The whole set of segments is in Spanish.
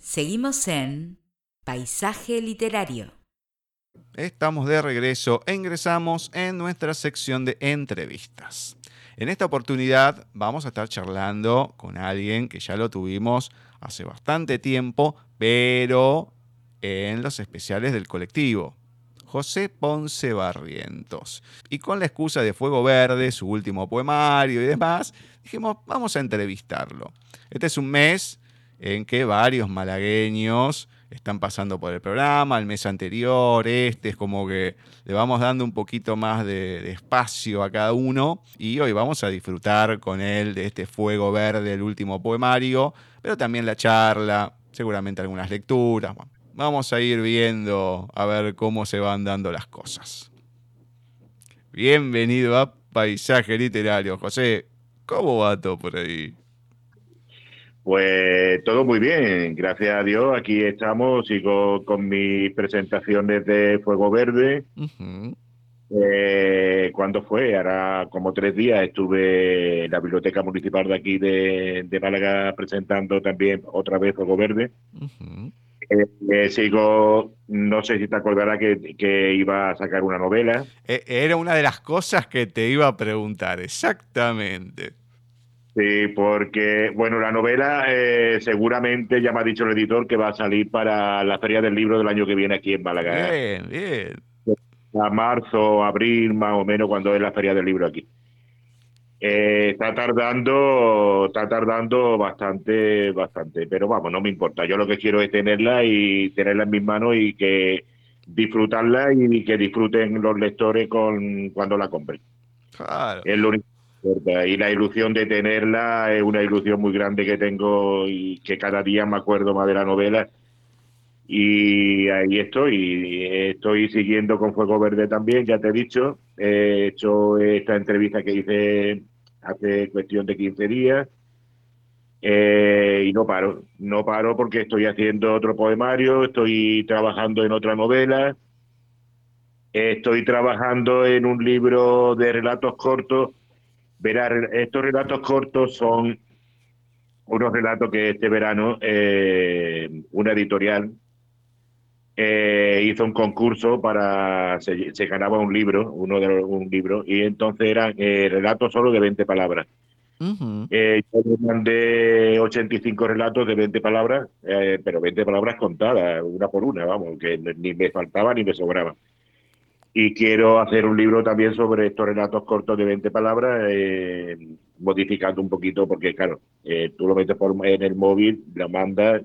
Seguimos en Paisaje Literario. Estamos de regreso e ingresamos en nuestra sección de entrevistas. En esta oportunidad vamos a estar charlando con alguien que ya lo tuvimos hace bastante tiempo, pero en los especiales del colectivo. José Ponce Barrientos. Y con la excusa de Fuego Verde, su último poemario y demás, dijimos, vamos a entrevistarlo. Este es un mes en que varios malagueños están pasando por el programa, el mes anterior, este es como que le vamos dando un poquito más de, espacio a cada uno y hoy vamos a disfrutar con él de este fuego verde, el último poemario, pero también la charla, seguramente algunas lecturas. Vamos a ir viendo a ver cómo se van dando las cosas. Bienvenido a Paisaje Literario, José. ¿Cómo va todo por ahí? Pues todo muy bien, gracias a Dios. Aquí estamos, sigo con mis presentaciones de Fuego Verde. Uh -huh. eh, ¿Cuándo fue? Ahora como tres días estuve en la Biblioteca Municipal de aquí de, de Málaga presentando también otra vez Fuego Verde. Uh -huh. eh, eh, sigo, no sé si te acordarás que, que, iba a sacar una novela. Era una de las cosas que te iba a preguntar, exactamente. Sí, porque, bueno, la novela eh, seguramente ya me ha dicho el editor que va a salir para la Feria del Libro del año que viene aquí en Málaga. Bien, bien. A marzo, abril, más o menos, cuando es la Feria del Libro aquí. Eh, está tardando, está tardando bastante, bastante, pero vamos, no me importa. Yo lo que quiero es tenerla y tenerla en mis manos y que disfrutarla y que disfruten los lectores con cuando la compren. Claro. Es lo único y la ilusión de tenerla es una ilusión muy grande que tengo y que cada día me acuerdo más de la novela. Y ahí estoy, estoy siguiendo con Fuego Verde también, ya te he dicho. He hecho esta entrevista que hice hace cuestión de 15 días. Eh, y no paro, no paro porque estoy haciendo otro poemario, estoy trabajando en otra novela, estoy trabajando en un libro de relatos cortos Verá, estos relatos cortos son unos relatos que este verano eh, una editorial eh, hizo un concurso para se, se, ganaba un libro, uno de los, un libro y entonces eran eh, relatos solo de 20 palabras. Uh -huh. yo mandé 85 relatos de 20 palabras, pero 20 palabras contadas, una por una, vamos, que ni me faltaba ni me sobraba y quiero hacer un libro también sobre estos relatos cortos de 20 palabras, eh, modificando un poquito, porque claro, eh, tú lo metes por, en el móvil, lo mandas,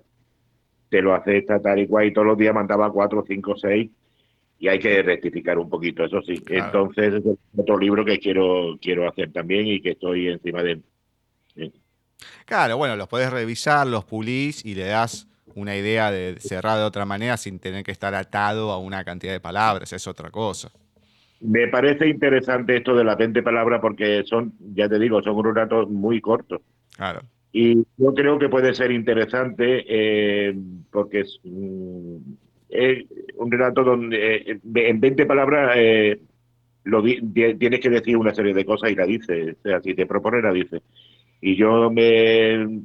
te lo acepta tal y cual, y todos los días mandaba 4, 5, 6, y hay que rectificar un poquito, eso sí. Claro. Entonces, es otro libro que quiero, quiero hacer también y que estoy encima de él. Claro, bueno, los puedes revisar, los pulís y le das una idea de cerrar de otra manera sin tener que estar atado a una cantidad de palabras, es otra cosa. Me parece interesante esto de las 20 palabras porque son, ya te digo, son unos datos muy cortos. Claro. Y yo creo que puede ser interesante eh, porque es, mm, es, un relato donde eh, en 20 palabras eh, lo di, tienes que decir una serie de cosas y la dices. O sea, si te propone, la dices. Y yo me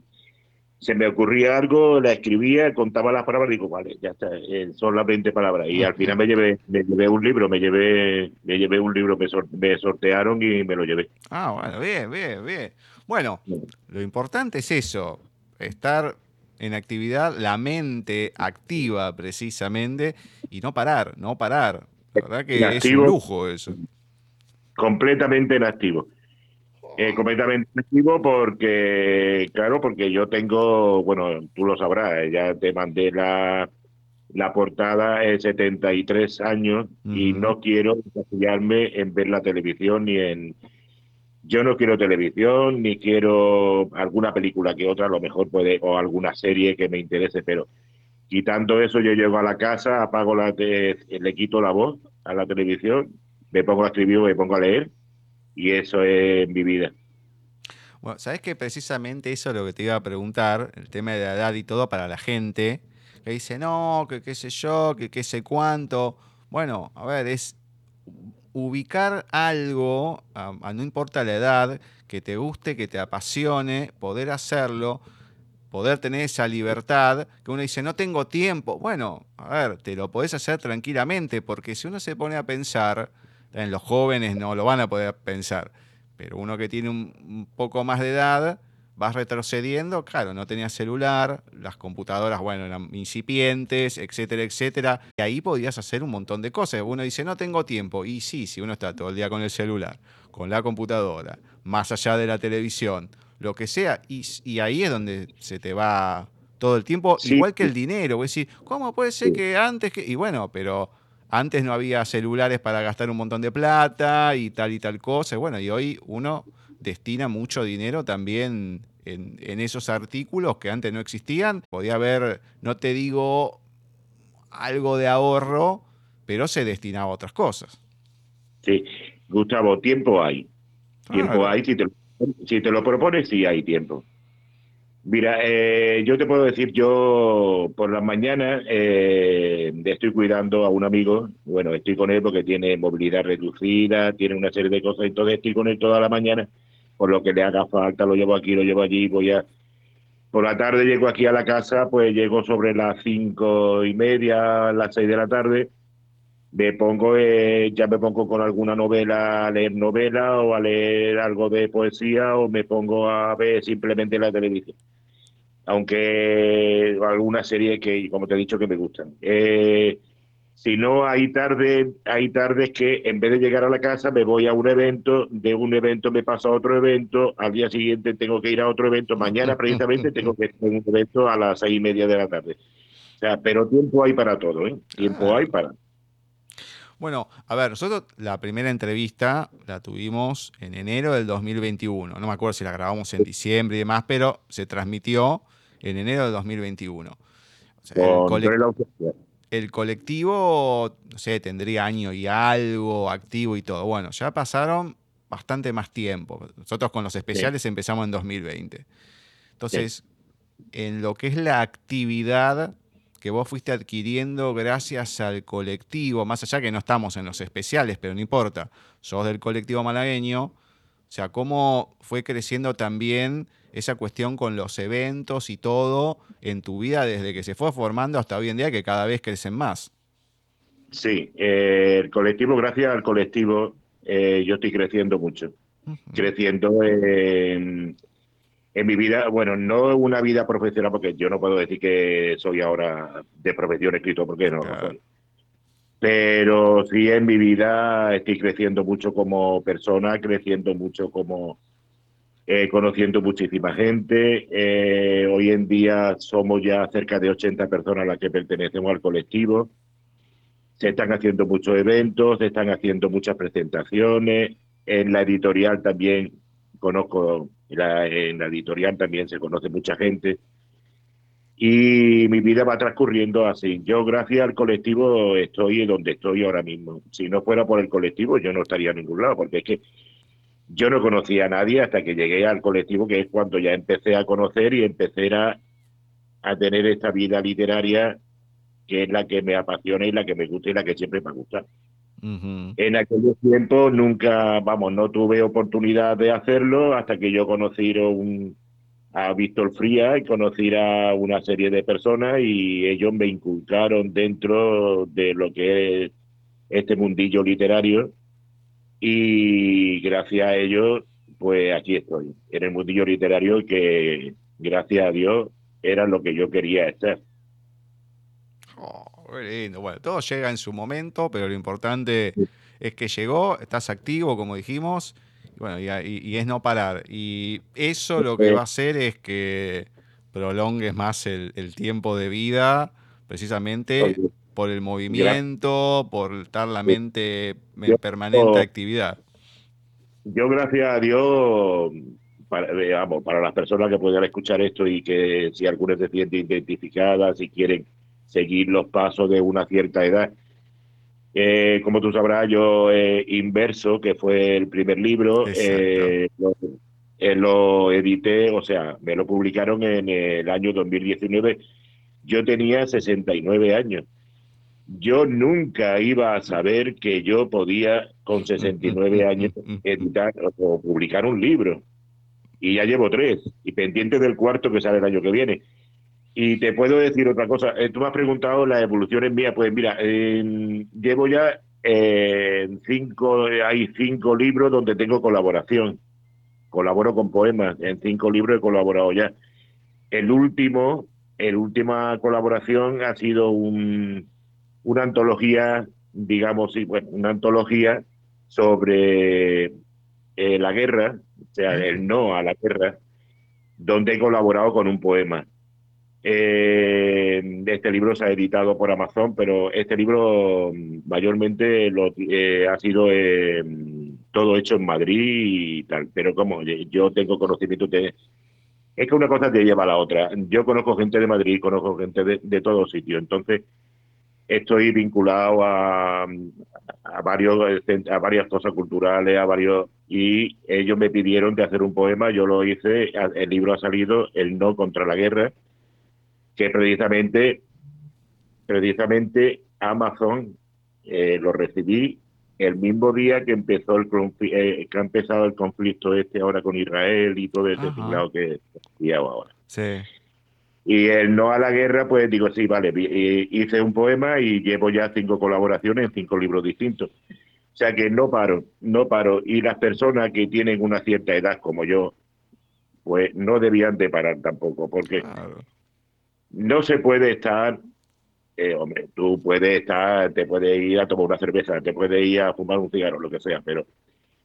se me ocurría algo, la escribía, contaba las palabras y digo, vale, ya está, eh, son las 20 palabras. Y al final me llevé, me llevé un libro, me llevé, me llevé un libro, me, sor me sortearon y me lo llevé. Ah, bueno, bien, bien, bien. Bueno, lo importante es eso, estar en actividad, la mente activa precisamente, y no parar, no parar. La verdad que es un lujo eso. Completamente inactivo. Eh, completamente activo porque, claro, porque yo tengo, bueno, tú lo sabrás, ya te mandé la, la portada en 73 años uh -huh. y no quiero encasillarme en ver la televisión ni en... Yo no quiero televisión, ni quiero alguna película que otra, a lo mejor puede, o alguna serie que me interese, pero quitando eso yo llego a la casa, apago la, te, le quito la voz a la televisión, me pongo a escribir, me pongo a leer y eso es mi vida. Bueno, sabes que precisamente eso es lo que te iba a preguntar, el tema de la edad y todo para la gente que dice, no, que qué sé yo, que qué sé cuánto. Bueno, a ver, es ubicar algo, a, no importa la edad, que te guste, que te apasione, poder hacerlo poder tener esa libertad que uno dice, no tengo tiempo. Bueno, a ver, te lo podés hacer tranquilamente, porque si uno se pone a pensar, en los jóvenes no lo van a poder pensar, pero uno que tiene un, poco más de edad, vas retrocediendo, claro, no tenía celular, las computadoras, bueno, eran incipientes, etcétera, etcétera, y ahí podías hacer un montón de cosas. Uno dice, no tengo tiempo, y sí, si uno está todo el día con el celular, con la computadora, más allá de la televisión, lo que sea, y, ahí es donde se te va todo el tiempo, igual que el dinero. Vos decís, ¿cómo puede ser que antes que.? Y bueno, pero antes no había celulares para gastar un montón de plata y tal y tal cosa. bueno, y hoy uno destina mucho dinero también en, en, esos artículos que antes no existían. Podía haber, no te digo algo de ahorro, pero se destinaba a otras cosas. Sí, Gustavo, tiempo hay. Tiempo hay si te, si te lo propones, sí hay tiempo. Mira, eh, yo te puedo decir, yo por las mañanas eh, estoy cuidando a un amigo, bueno, estoy con él porque tiene movilidad reducida, tiene una serie de cosas, entonces estoy con él toda la mañana, por lo que le haga falta, lo llevo aquí, lo llevo allí, voy a... Por la tarde llego aquí a la casa, pues llego sobre las cinco y media, las seis de la tarde, me pongo, eh, ya me pongo con alguna novela, a leer novela o a leer algo de poesía o me pongo a ver simplemente la televisión. Aunque alguna serie que, como te he dicho, que me gustan. Eh, si no, hay tardes, hay tardes que en vez de llegar a la casa me voy a un evento, de un evento me paso a otro evento, al día siguiente tengo que ir a otro evento, mañana precisamente tengo que ir a un evento a las seis y media de la tarde. O sea, pero tiempo hay para todo, ¿eh? Tiempo hay para bueno, a ver, nosotros la primera entrevista la tuvimos en enero del 2021. No me acuerdo si la grabamos en diciembre y demás, pero se transmitió en enero del 2021. el, colectivo, no sé, tendría año y algo activo y todo. Bueno, ya pasaron bastante más tiempo. Nosotros con los especiales empezamos en 2020. Entonces, en lo que es la actividad que vos fuiste adquiriendo gracias al colectivo, más allá que no estamos en los especiales, pero no importa, sos del colectivo malagueño, o sea, cómo fue creciendo también esa cuestión con los eventos y todo en tu vida desde que se fue formando hasta hoy en día, que cada vez crecen más. Sí, eh, el colectivo, gracias al colectivo, eh, yo estoy creciendo mucho. Creciendo en en mi vida, bueno, no una vida profesional, porque yo no puedo decir que soy ahora de profesión escritor, porque no, Pero sí en mi vida estoy creciendo mucho como persona, creciendo mucho como eh, conociendo muchísima gente. Eh, hoy en día somos ya cerca de 80 personas las que pertenecemos al colectivo. Se están haciendo muchos eventos, se están haciendo muchas presentaciones. En la editorial también conozco en la editorial también se conoce mucha gente. Y mi vida va transcurriendo así. Yo, gracias al colectivo, estoy donde estoy ahora mismo. Si no fuera por el colectivo, yo no estaría en ningún lado, porque es que yo no conocía a nadie hasta que llegué al colectivo, que es cuando ya empecé a conocer y empecé a, a tener esta vida literaria que es la que me apasiona y la que me gusta y la que siempre me En aquellos tiempos nunca, vamos, no tuve oportunidad de hacerlo hasta que yo conocí a Víctor Fría y conocí a una serie de personas y ellos me inculcaron dentro de lo que es este mundillo literario y gracias a ellos, pues aquí estoy, en el mundillo literario que gracias a Dios era lo que yo quería estar. Oh. Bueno, todo llega en su momento, pero lo importante es que llegó, estás activo, como dijimos, y, bueno, y, es no parar. Y eso lo que va a hacer es que prolongues más el, tiempo de vida, precisamente por el movimiento, por estar la mente en permanente actividad. Yo, gracias a Dios, para, para las personas que puedan escuchar esto y que si algunas se sienten identificadas, si quieren seguir los pasos de una cierta edad. Eh, como tú sabrás, yo eh, Inverso, que fue el primer libro, eh, lo, edité, o sea, me lo publicaron en el año 2019. Yo tenía 69 años. Yo nunca iba a saber que yo podía, con 69 años, editar o publicar un libro. y ya llevo tres, y pendiente del cuarto que sale el año que viene. Y te puedo decir otra cosa, eh, tú me has preguntado las evoluciones mías, pues mira, llevo ya eh, cinco, hay cinco libros donde tengo colaboración, colaboro con poemas, en cinco libros he colaborado ya. El último, el última colaboración ha sido un, una antología, digamos, bueno, una antología sobre eh, la guerra, o sea, el no a la guerra, donde he colaborado con un poema. Eh, este libro se ha editado por Amazon, pero este libro mm, mayormente lo, eh, ha sido eh, todo hecho en Madrid y tal. Pero como yo tengo conocimiento de... Es que una cosa te lleva a la otra. Yo conozco gente de Madrid, conozco gente de, de todos sitios. Entonces, estoy vinculado a, a, varios, a varias cosas culturales, a varios... Y ellos me pidieron de hacer un poema, yo lo hice, el libro ha salido, El no contra la guerra que precisamente, precisamente Amazon eh, lo recibí el mismo día que empezó el eh, que ha empezado el conflicto este ahora con Israel y todo ese tinglado que he ahora. Sí. Y el no a la guerra, pues digo, sí, vale, hice un poema y llevo ya cinco colaboraciones en cinco libros distintos. O sea que no paro, no paro. Y las personas que tienen una cierta edad como yo, pues no debían de parar tampoco, porque no se puede estar, eh, hombre, tú puedes estar, te puedes ir a tomar una cerveza, te puedes ir a fumar un cigarro, lo que sea, pero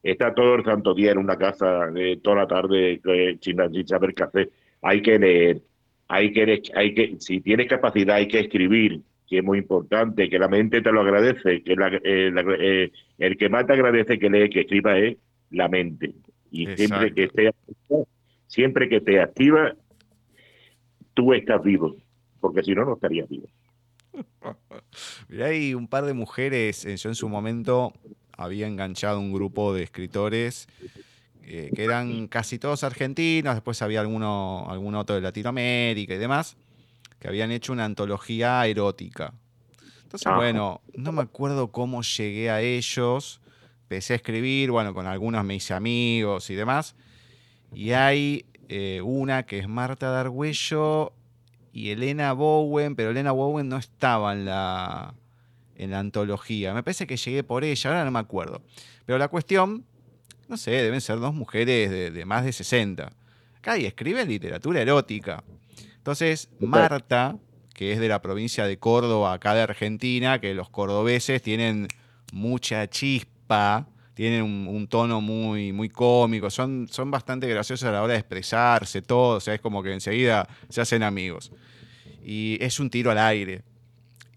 está todo el santo día en una casa, eh, toda la tarde, eh, sin, saber qué hacer. Hay que leer, hay que, hay que, si tienes capacidad, hay que escribir, que es muy importante, que la mente te lo agradece, que el que más te agradece que lee, que escriba es la mente. Y siempre que esté siempre que te activa, tú estás vivo, porque si no, no estarías vivo. Mirá, hay un par de mujeres, eh, yo en su momento había enganchado un grupo de escritores eh, que eran casi todos argentinos, después había alguno, algún otro de Latinoamérica y demás, que habían hecho una antología erótica. Entonces, bueno, no me acuerdo cómo llegué a ellos, empecé a escribir, bueno, con algunos me hice amigos y demás, y hay eh, una que es Marta Dargüello y Elena Bowen, pero Elena Bowen no estaba en la, en la antología. Me parece que llegué por ella, ahora no me acuerdo. Pero la cuestión, no sé, deben ser dos mujeres de, más de 60. Acá y escriben literatura erótica. Entonces, Marta, que es de la provincia de Córdoba, acá de Argentina, que los cordobeses tienen mucha chispa, tienen un, tono muy, muy cómico, son, son bastante graciosos a la hora de expresarse, todo, o sea, es como que enseguida se hacen amigos. Y es un tiro al aire.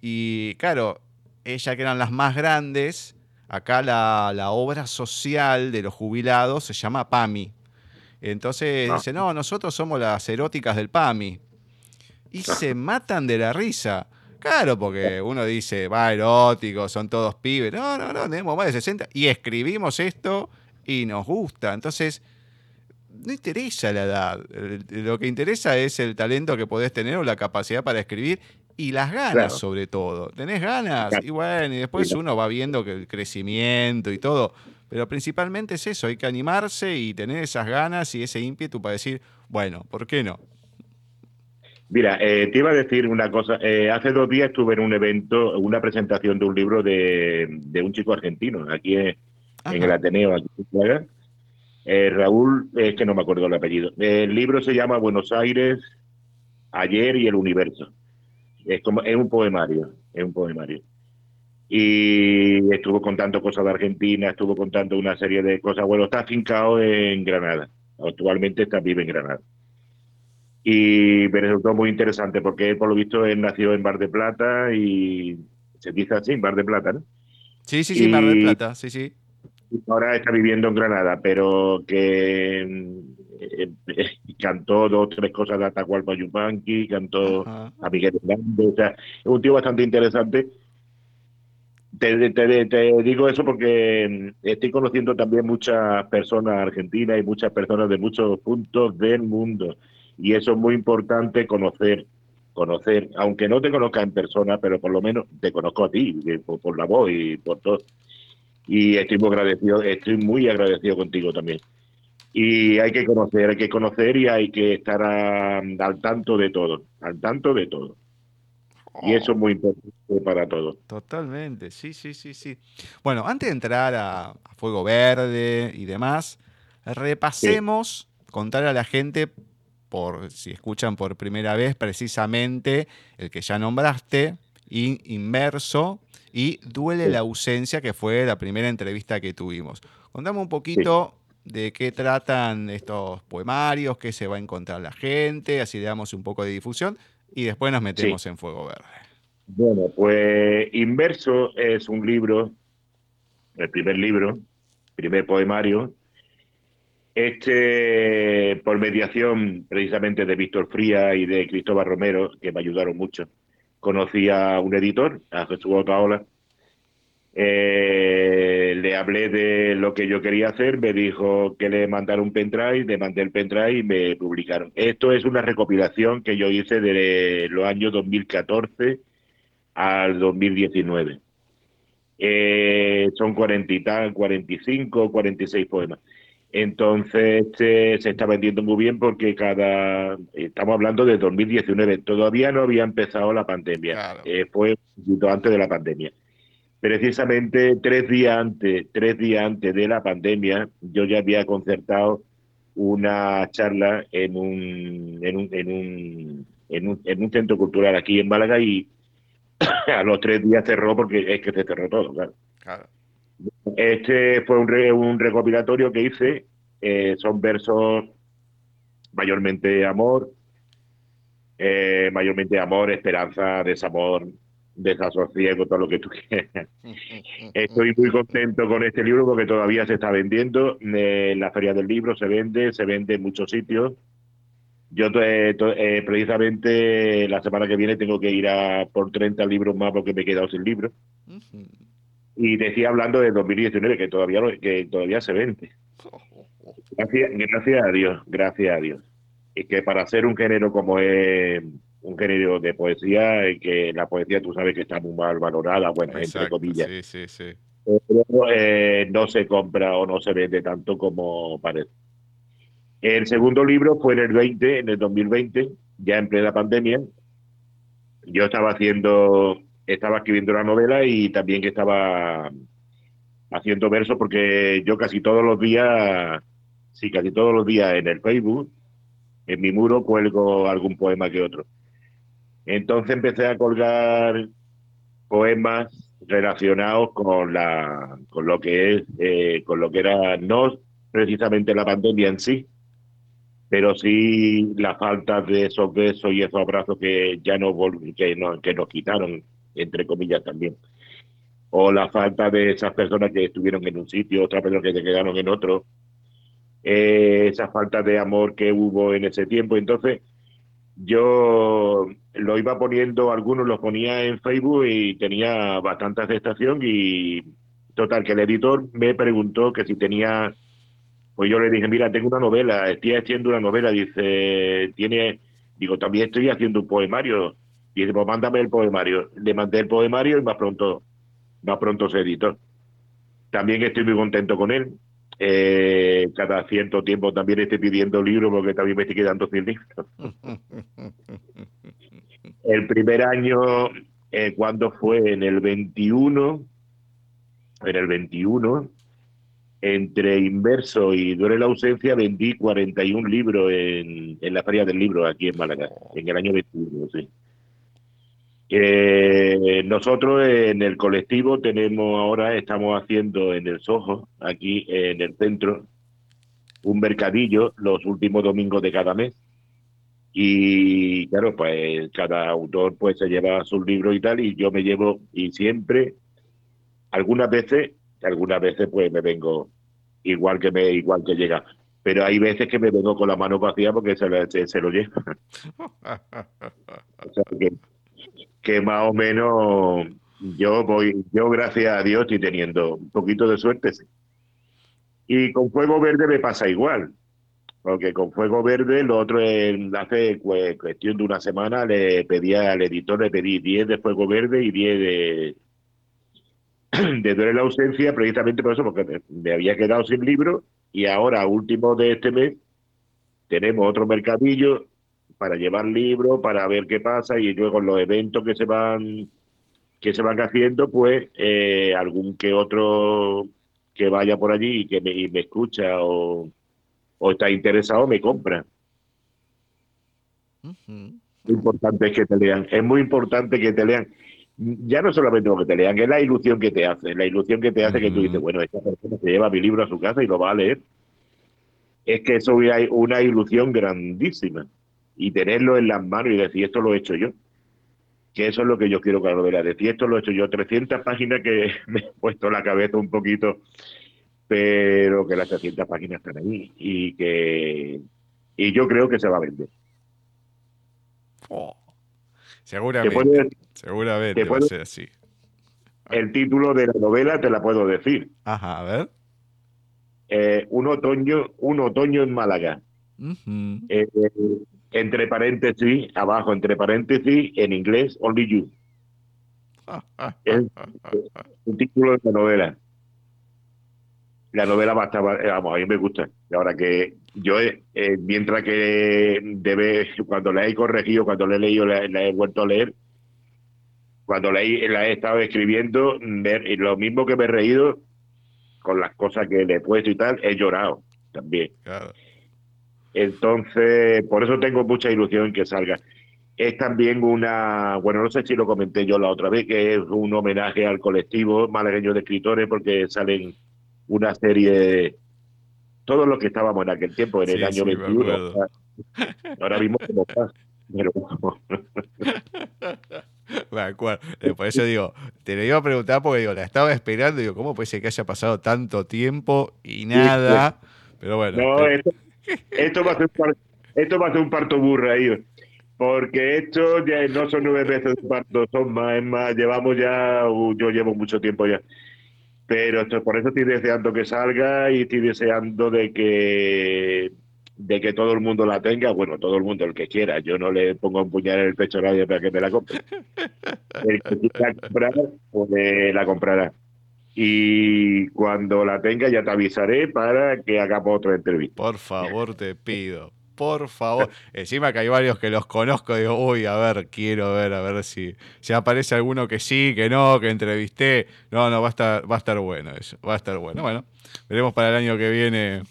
Y claro, ella que eran las más grandes, acá la, obra social de los jubilados se llama PAMI. Entonces ah. dice, no, nosotros somos las eróticas del PAMI. Y se matan de la risa. Claro, porque uno dice, va, erótico, son todos pibes. No, no, no, tenemos más de 60 y escribimos esto y nos gusta. Entonces, no interesa la edad. Lo que interesa es el talento que podés tener o la capacidad para escribir y las ganas, sobre todo. ¿Tenés ganas? Y bueno, y después uno va viendo que el crecimiento y todo. Pero principalmente es eso, hay que animarse y tener esas ganas y ese ímpetu para decir, bueno, ¿por qué no? Mira, eh, te iba a decir una cosa. Eh, hace dos días estuve en un evento, una presentación de un libro de, un chico argentino, aquí en, el Ateneo, aquí en eh, Raúl, es que no me acuerdo el apellido. El libro se llama Buenos Aires, Ayer y el Universo. Es, como, es un poemario, es un poemario. Y estuvo contando cosas de Argentina, estuvo contando una serie de cosas. Bueno, está afincado en Granada. Actualmente está vive en Granada y me resultó muy interesante porque por lo visto él nació en Bar de Plata y se dice así, Bar de Plata, ¿no? Sí, sí, sí, Bar de Plata, sí, sí. Ahora está viviendo en Granada, pero que eh, eh, cantó dos o tres cosas de Atacualpa Yupanqui, cantó a Miguel Hernández, o sea, es un tío bastante interesante. Te, te, te, digo eso porque estoy conociendo también muchas personas argentinas y muchas personas de muchos puntos del mundo y eso es muy importante conocer, conocer, aunque no te conozca en persona, pero por lo menos te conozco a ti, por, la voz y por todo. Y estoy muy agradecido, estoy muy agradecido contigo también. y hay que conocer, hay que conocer y hay que estar al tanto de todo, al tanto de todo. Y eso es muy importante para todos. Totalmente, sí, sí, sí, sí. Bueno, antes de entrar a, Fuego Verde y demás, repasemos, contar a la gente, por si escuchan por primera vez, precisamente el que ya nombraste, Inmerso, y Duele la ausencia, que fue la primera entrevista que tuvimos. Contame un poquito de qué tratan estos poemarios, qué se va a encontrar la gente, así le damos un poco de difusión y después nos metemos en Fuego Verde. Bueno, pues Inverso es un libro, el primer libro, primer poemario, este por mediación precisamente de Víctor Fría y de Cristóbal Romero, que me ayudaron mucho. Conocí a un editor, a Jesús Otaola, eh, le hablé de lo que yo quería hacer, me dijo que le mandara un pendrive, le mandé el pendrive y me publicaron. Esto es una recopilación que yo hice de los años 2014 al 2019. Eh, son 40 y tal, 45, 46 poemas. Entonces este, se está vendiendo muy bien porque cada estamos hablando de 2019, todavía no había empezado la pandemia, eh, fue un poquito antes de la pandemia. Precisamente tres días antes, tres días antes de la pandemia, yo ya había concertado una charla en un, en un, en un, en un, centro cultural aquí en Málaga y a los tres días cerró porque es que se cerró todo, claro. Este fue un, un recopilatorio que hice, eh, son versos mayormente amor, eh, mayormente amor, esperanza, desamor, desasosiego, todo lo que tú quieras. Estoy muy contento con este libro porque todavía se está vendiendo. En la Feria del Libro se vende, se vende en muchos sitios. Yo eh, eh, precisamente la semana que viene tengo que ir a por 30 libros más porque me he quedado sin libros. Y decía hablando de 2019 que todavía, que todavía se vende. Gracias, gracias a Dios, gracias a Dios. Y que para ser un género como es un género de poesía que la poesía tú sabes que está muy mal valorada, bueno, entre comillas. Sí, sí, sí. Pero eh, no se compra o no se vende tanto como parece. El segundo libro fue en el 20, en el 2020, ya en plena pandemia. Yo estaba haciendo, estaba escribiendo la novela y también que estaba haciendo versos porque yo casi todos los días, sí, casi todos los días en el Facebook, en mi muro cuelgo algún poema que otro. Entonces empecé a colgar poemas relacionados con la con lo que es eh, con lo que era no precisamente la pandemia en sí pero sí la falta de esos besos y esos abrazos que ya no que, no, que nos quitaron entre comillas también. O la falta de esas personas que estuvieron en un sitio otras personas que se quedaron en otro. Eh, esa falta de amor que hubo en ese tiempo. Entonces yo lo iba poniendo, algunos los ponía en Facebook y tenía bastante aceptación y total, que el editor me preguntó que si tenía, pues yo le dije, mira, tengo una novela, estoy haciendo una novela, dice, tiene, digo, también estoy haciendo un poemario, dice, pues mándame el poemario, le mandé el poemario y más pronto, más pronto se editó. También estoy muy contento con él. Eh, cada cierto tiempo también estoy pidiendo libros porque también me estoy quedando sin libros. el primer año, eh, cuando fue en el 21, en el 21, entre Inverso y Duele la ausencia, vendí 41 libros en, en la Feria del Libro aquí en Málaga, en el año 21, sí. Eh, nosotros en el colectivo tenemos ahora, estamos haciendo en el Soho, aquí en el centro, un mercadillo los últimos domingos de cada mes. Y claro, pues cada autor pues se lleva sus libros y tal, y yo me llevo, y siempre, algunas veces, algunas veces pues me vengo igual que me, igual que llega. Pero hay veces que me vengo con la mano vacía porque se, se, lo lleva. o sea que, que más o menos yo voy, yo gracias a Dios estoy teniendo un poquito de suerte. Y con Fuego Verde me pasa igual, porque con Fuego Verde, lo otro es, hace cuestión de una semana, le pedí al editor, le pedí 10 de Fuego Verde y 10 de, de Duele la ausencia, precisamente por eso, porque me, había quedado sin libro Y ahora, último de este mes, tenemos otro mercadillo para llevar libros, para ver qué pasa y luego los eventos que se van que se van haciendo, pues eh, algún que otro que vaya por allí y que me, y me escucha o, o está interesado me compra. Lo importante es que te lean. Es muy importante que te lean. Ya no solamente lo que te lean, es la ilusión que te hace. La ilusión que te hace que tú dices, bueno, esta persona se lleva mi libro a su casa y lo va a leer. Es que eso es una ilusión grandísima. Y tenerlo en las manos y decir, esto lo he hecho yo. Que eso es lo que yo quiero que la novela. Decir, esto lo he hecho yo. 300 páginas que me he puesto la cabeza un poquito, pero que las 300 páginas están ahí. Y que y yo creo que se va a vender. Oh, seguramente. seguramente va a ser así. El título de la novela te la puedo decir. Ajá, a ver. Eh, un otoño, un otoño en Málaga. Eh, entre paréntesis, abajo, entre paréntesis, en inglés, Only You. es un título de la novela. La novela va a estar, vamos, a mí me gusta. Ahora que yo, eh, mientras que debe, cuando la he corregido, cuando la he leído, la, he vuelto a leer, cuando la he, la he estado escribiendo, lo mismo que me he reído con las cosas que le he puesto y tal, he llorado también. Entonces, por eso tengo mucha ilusión en que salga. Es también una, bueno, no sé si lo comenté yo la otra vez, que es un homenaje al colectivo malagueño de escritores, porque salen una serie todos los que estábamos en aquel tiempo, en el año 21. Ahora mismo como Me acuerdo. Eh, por eso digo, te lo iba a preguntar porque digo, la estaba esperando. Digo, ¿cómo puede ser que haya pasado tanto tiempo y nada? Pero bueno. No, esto, va a ser, esto va a ser un parto burra ahí. Porque esto ya no son nueve veces de parto, son más, es más, llevamos ya, uh, yo llevo mucho tiempo ya pero esto, por eso estoy deseando que salga y estoy deseando de que de que todo el mundo la tenga, bueno, todo el mundo, el que quiera, yo no le pongo un puñal en el pecho a nadie para que me la compre. El que quiera comprar, pues la comprará. Y cuando la tenga ya te avisaré para que hagamos otra entrevista. Por favor, te pido por favor. Encima que hay varios que los conozco, digo, uy, a ver, quiero ver, a ver si, si aparece alguno que sí, que no, que entrevisté. No, no, va a estar, va a estar bueno eso, va a estar bueno. Bueno, veremos para el año que viene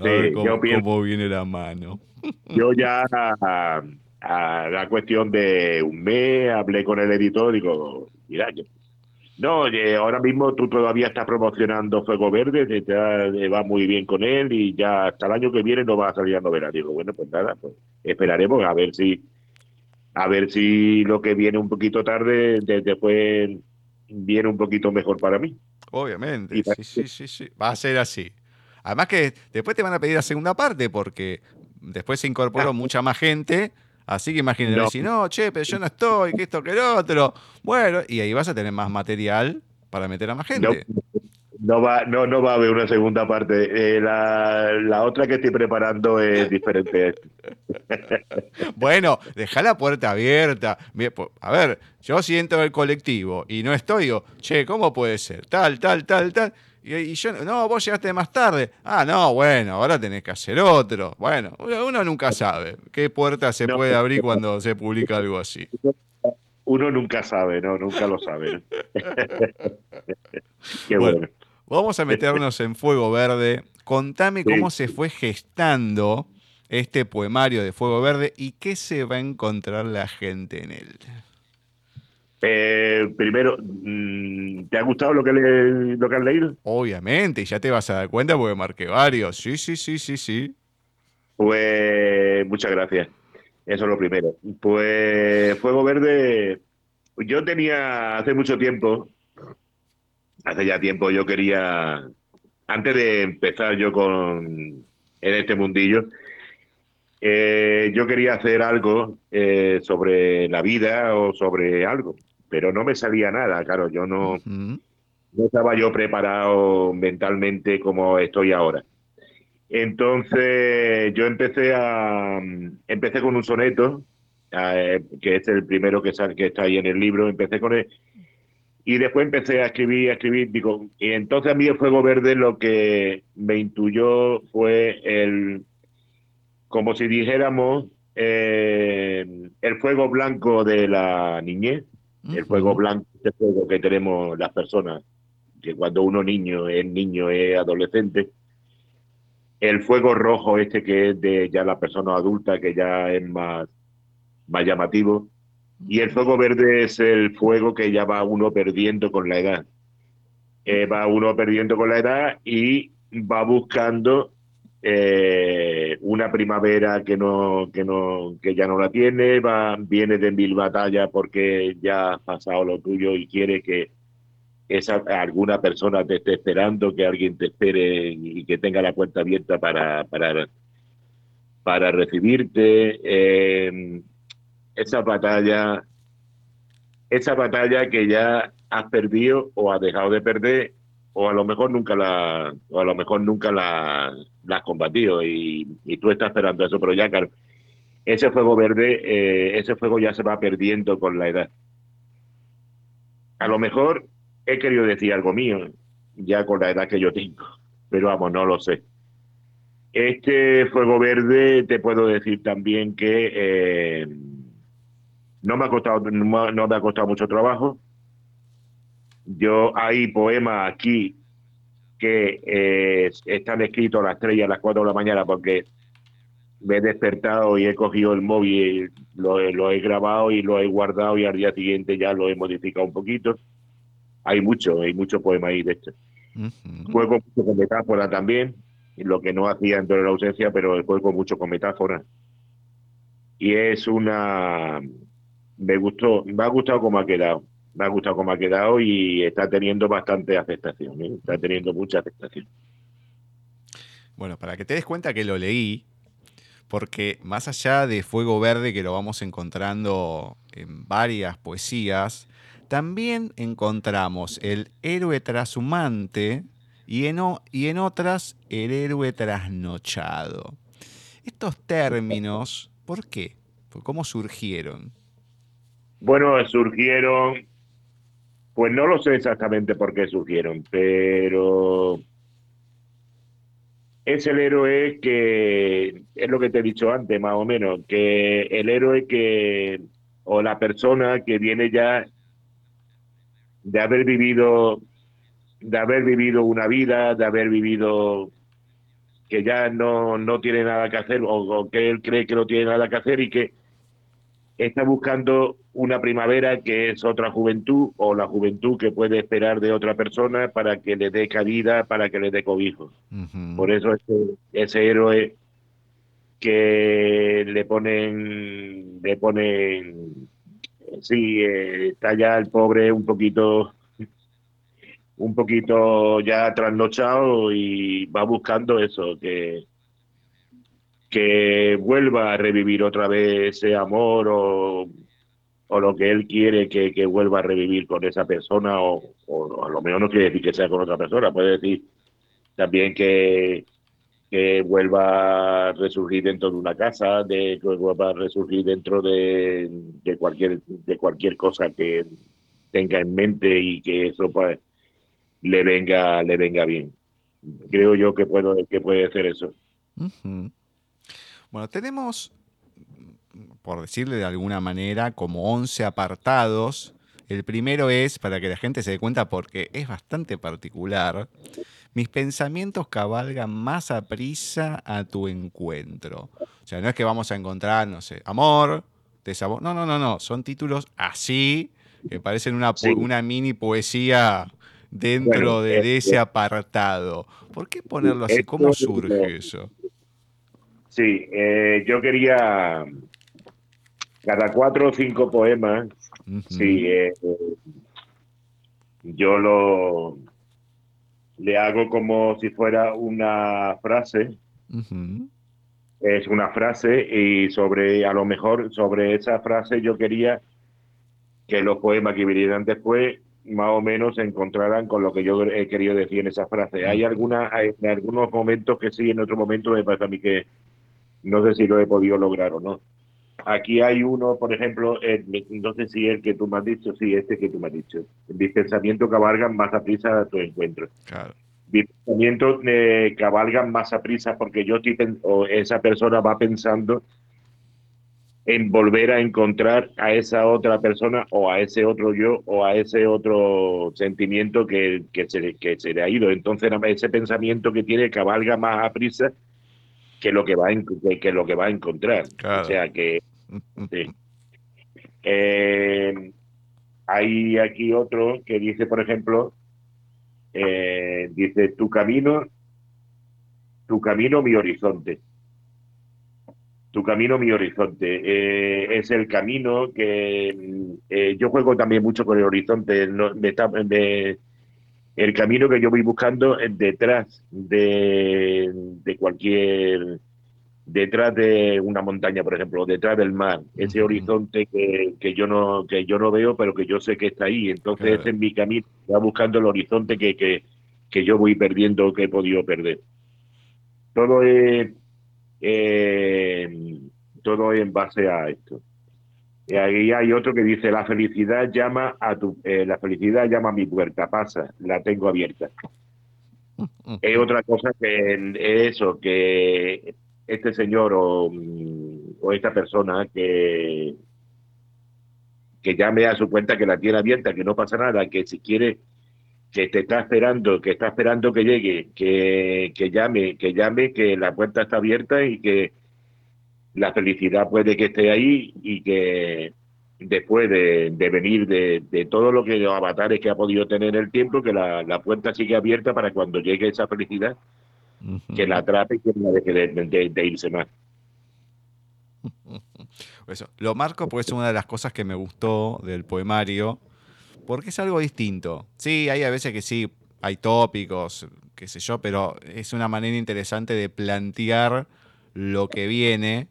a ver cómo, viene la mano. Yo ya a, la cuestión de un mes hablé con el editor y digo, mira, no, ahora mismo tú todavía estás promocionando Fuego Verde, te, va muy bien con él y ya hasta el año que viene no va a salir a novela. Digo, bueno, pues nada, pues esperaremos a ver si a ver si lo que viene un poquito tarde después viene un poquito mejor para mí. Obviamente, sí, sí, sí, sí, va a ser así. Además que después te van a pedir la segunda parte porque después se incorporó mucha más gente Así que imagínate, si no, che, pero yo no estoy, que esto, que el otro. Bueno, y ahí vas a tener más material para meter a más gente. No, va, no, no va a haber una segunda parte. Eh, la, otra que estoy preparando es diferente. bueno, deja la puerta abierta. A ver, yo siento el colectivo y no estoy, digo, che, ¿cómo puede ser? Tal, tal, tal, tal. Y, yo, no, vos llegaste más tarde. Ah, no, bueno, ahora tenés que hacer otro. Bueno, uno nunca sabe qué puerta se puede abrir cuando se publica algo así. Uno nunca sabe, ¿no? Nunca lo sabe. qué bueno. Vamos a meternos en Fuego Verde. Contame cómo se fue gestando este poemario de Fuego Verde y qué se va a encontrar la gente en él. Eh, primero, mm, ¿te ha gustado lo que, lo que has leído? Obviamente, ya te vas a dar cuenta porque marqué varios. Sí, sí, sí, sí, sí. Pues muchas gracias. Eso es lo primero. Pues Fuego Verde, yo tenía hace mucho tiempo, hace ya tiempo yo quería, antes de empezar yo con en este mundillo, eh, yo quería hacer algo eh, sobre la vida o sobre algo pero no me salía nada, claro, yo no, no estaba yo preparado mentalmente como estoy ahora. Entonces yo empecé a empecé con un soneto, eh, que es el primero que, que está ahí en el libro, empecé con él. Y después empecé a escribir, a escribir, digo, y entonces a mí el fuego verde lo que me intuyó fue el, como si dijéramos, eh, el fuego blanco de la niñez, el fuego blanco, ese fuego que tenemos las personas, que cuando uno niño es niño, es adolescente, el fuego rojo este que es de ya la persona adulta, que ya es más, más llamativo, y el fuego verde es el fuego que ya va uno perdiendo con la edad. Eh, va uno perdiendo con la edad y va buscando eh, una primavera que no, que no, que ya no la tiene, va, viene de mil batallas porque ya ha pasado lo tuyo y quiere que esa alguna persona te esté esperando, que alguien te espere y que tenga la puerta abierta para, para, para recibirte. Eh, esa batalla, esa batalla que ya has perdido o has dejado de perder o a lo mejor nunca la o a lo mejor nunca la, has combatido y, tú estás esperando eso pero ya claro ese fuego verde eh, ese fuego ya se va perdiendo con la edad a lo mejor he querido decir algo mío ya con la edad que yo tengo pero vamos no lo sé este fuego verde te puedo decir también que eh, no me ha costado, no, me ha costado mucho trabajo. Yo hay poemas aquí que eh, están escritos a las 3 y a las 4 de la mañana porque me he despertado y he cogido el móvil, lo, lo he grabado y lo he guardado y al día siguiente ya lo he modificado un poquito. Hay mucho, hay muchos poemas ahí de esto. Juego mucho con metáfora también, lo que no hacía dentro de la ausencia, pero juego mucho con metáfora. Y es una me gustó, me ha gustado cómo ha quedado. Me ha gustado cómo ha quedado y está teniendo bastante aceptación. ¿eh? Está teniendo mucha aceptación. Bueno, para que te des cuenta que lo leí, porque más allá de Fuego Verde, que lo vamos encontrando en varias poesías, también encontramos el héroe trashumante y en, y en otras el héroe trasnochado. Estos términos, ¿por qué? ¿Cómo surgieron? Bueno, surgieron, pues no lo sé exactamente por qué surgieron, pero es el héroe que, es lo que te he dicho antes, más o menos, que el héroe que, o la persona que viene ya de haber vivido, de haber vivido una vida, de haber vivido que ya no, no tiene nada que hacer, o, o que él cree que no tiene nada que hacer y que está buscando una primavera que es otra juventud o la juventud que puede esperar de otra persona para que le dé cabida, para que le dé cobijo. Por eso ese, héroe que le ponen, le ponen, sí, eh, está ya el pobre un poquito, un poquito ya trasnochado y va buscando eso, que que vuelva a revivir otra vez ese amor o, lo que él quiere que, vuelva a revivir con esa persona o, a lo mejor no quiere decir que sea con otra persona, puede decir también que, que vuelva a resurgir dentro de una casa, de, que vuelva a resurgir dentro de, de, cualquier, de cualquier cosa que tenga en mente y que eso pues, le venga le venga bien. Creo yo que, puedo, que puede ser eso. Bueno, tenemos, por decirle de alguna manera, como 11 apartados. El primero es, para que la gente se dé cuenta, porque es bastante particular, mis pensamientos cabalgan más a prisa a tu encuentro. O sea, no es que vamos a encontrar, no sé, amor, desamor. No, no, no, no. Son títulos así, que parecen una, una mini poesía dentro de, de, ese apartado. ¿Por qué ponerlo así? ¿Cómo surge eso? Sí, eh, yo quería cada cuatro o cinco poemas, sí, eh, yo lo le hago como si fuera una frase. Es una frase y sobre, a lo mejor sobre esa frase yo quería que los poemas que vinieran después más o menos se encontraran con lo que yo he querido decir en esa frase. Hay alguna, hay, en algunos momentos que sí, en otros momentos me pasa a mí que no sé si lo he podido lograr o no. aquí hay uno, por ejemplo, no sé si el que tú me has dicho, sí, este que tú me has dicho. Mis pensamientos cabalgan más a prisa a tu encuentro. Claro. Mis pensamientos eh, cabalgan más a prisa porque yo estoy, o esa persona va pensando en volver a encontrar a esa otra persona o a ese otro yo o a ese otro sentimiento que, que, se, que se le ha ido. Entonces ese pensamiento que tiene cabalga más a prisa que lo que va a, que, lo que va a encontrar. O sea que eh, hay aquí otro que dice, por ejemplo, eh, dice tu camino, tu camino, mi horizonte. Tu camino, mi horizonte. Eh, es el camino que yo juego también mucho con el horizonte. No, me está, el camino que yo voy buscando es detrás de, cualquier detrás de una montaña, por ejemplo, detrás del mar, ese horizonte que, que, yo no que yo no veo, pero que yo sé que está ahí. Entonces ese es mi camino, va buscando el horizonte que, que, que, yo voy perdiendo, que he podido perder. Todo es eh, todo es en base a esto. Y ahí hay otro que dice, la felicidad llama a tu, eh, la felicidad llama a mi puerta, pasa, la tengo abierta. es otra cosa que eso, que este señor o, o, esta persona que, que llame a su cuenta que la tiene abierta, que no pasa nada, que si quiere que te está esperando, que está esperando que llegue, que, que llame, que llame, que la puerta está abierta y que la felicidad puede que esté ahí y que después de, venir de, de, todo lo que los avatares que ha podido tener el tiempo, que la, la puerta sigue abierta para cuando llegue esa felicidad, que la atrape y que no deje de, irse más. Eso. Lo marco porque es una de las cosas que me gustó del poemario, porque es algo distinto. Sí, hay a veces que sí, hay tópicos, qué sé yo, pero es una manera interesante de plantear lo que viene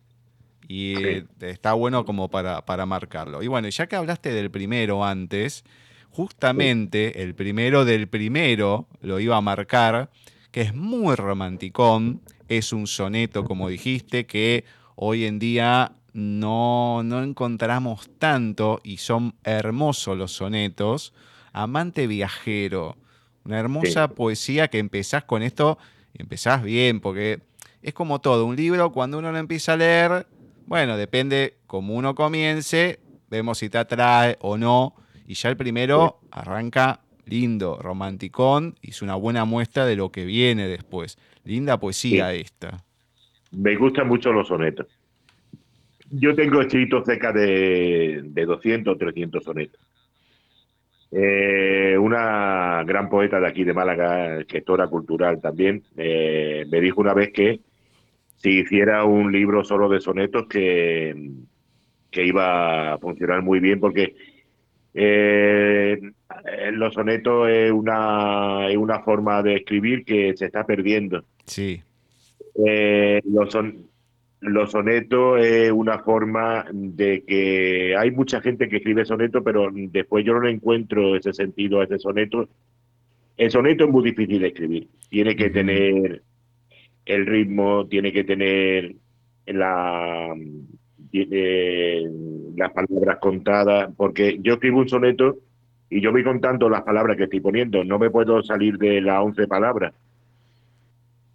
y está bueno como para, para, marcarlo. Y bueno, ya que hablaste del primero antes, justamente el primero del primero lo iba a marcar, que es muy romanticón, es un soneto, como dijiste, que hoy en día no, no encontramos tanto y son hermosos los sonetos. Amante viajero, una hermosa poesía que empezás con esto empezás bien, porque es como todo, un libro cuando uno lo empieza a leer, bueno, depende cómo uno comience, vemos si te atrae o no. Y ya el primero arranca lindo, romanticón, y es una buena muestra de lo que viene después. Linda poesía esta. Me gustan mucho los sonetos. Yo tengo escritos cerca de, de 200 o 300 sonetos. Eh, una gran poeta de aquí de Málaga, gestora cultural también, eh, me dijo una vez que si hiciera un libro solo de sonetos que, que iba a funcionar muy bien porque eh, los sonetos es una, es una forma de escribir que se está perdiendo. Sí. Eh, los, son, los sonetos es una forma de que hay mucha gente que escribe sonetos, pero después yo no le encuentro ese sentido a ese soneto. El soneto es muy difícil de escribir. Tiene que tener el ritmo, tiene que tener la, las palabras contadas, porque yo escribo un soneto y yo voy contando las palabras que estoy poniendo, no me puedo salir de las 11 palabras.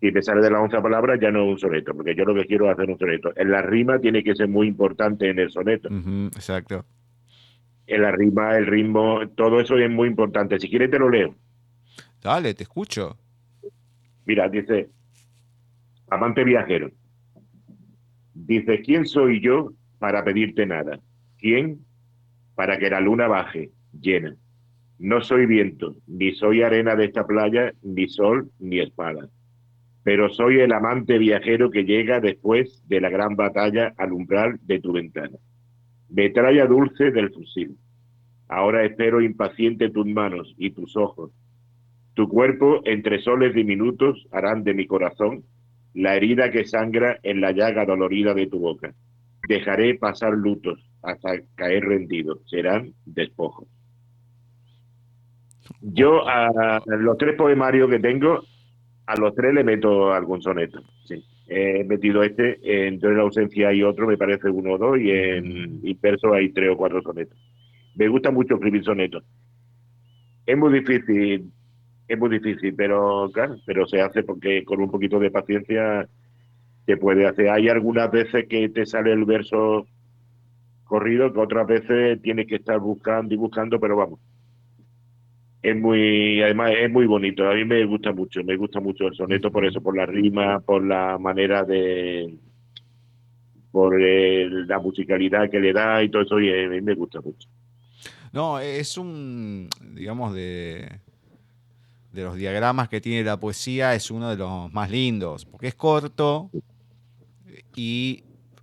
Si me sale de las 11 palabras ya no es un soneto, porque yo lo que quiero es hacer un soneto. En la rima tiene que ser muy importante en el soneto. exacto. En la rima, el ritmo, todo eso es muy importante. Si quieres te lo leo. Dale, te escucho. Mira, dice, amante viajero. Dice, ¿quién soy yo para pedirte nada? ¿Quién? Para que la luna baje, llena. No soy viento, ni soy arena de esta playa, ni sol, ni espada. Pero soy el amante viajero que llega después de la gran batalla al umbral de tu ventana. Metralla dulce del fusil. Ahora espero impaciente tus manos y tus ojos. Tu cuerpo entre soles diminutos harán de mi corazón la herida que sangra en la llaga dolorida de tu boca. Dejaré pasar lutos hasta caer rendido. Serán despojos. Yo a los tres poemarios que tengo, a los tres le meto algún soneto. Sí. he metido este, en la ausencia hay otro, me parece uno o dos, y en inverso hay tres o cuatro sonetos. Me gusta mucho escribir sonetos. Es muy difícil, es muy difícil, pero claro, pero se hace porque con un poquito de paciencia se puede hacer. Hay algunas veces que te sale el verso corrido, que otras veces tienes que estar buscando y buscando, pero vamos. Es muy, además es muy bonito. A mí me gusta mucho, me gusta mucho el soneto por eso, por la rima, por la manera de, por la musicalidad que le da y todo eso, y a mí me gusta mucho. No, es un, digamos, de, de los diagramas que tiene la poesía, es uno de los más lindos, porque es corto y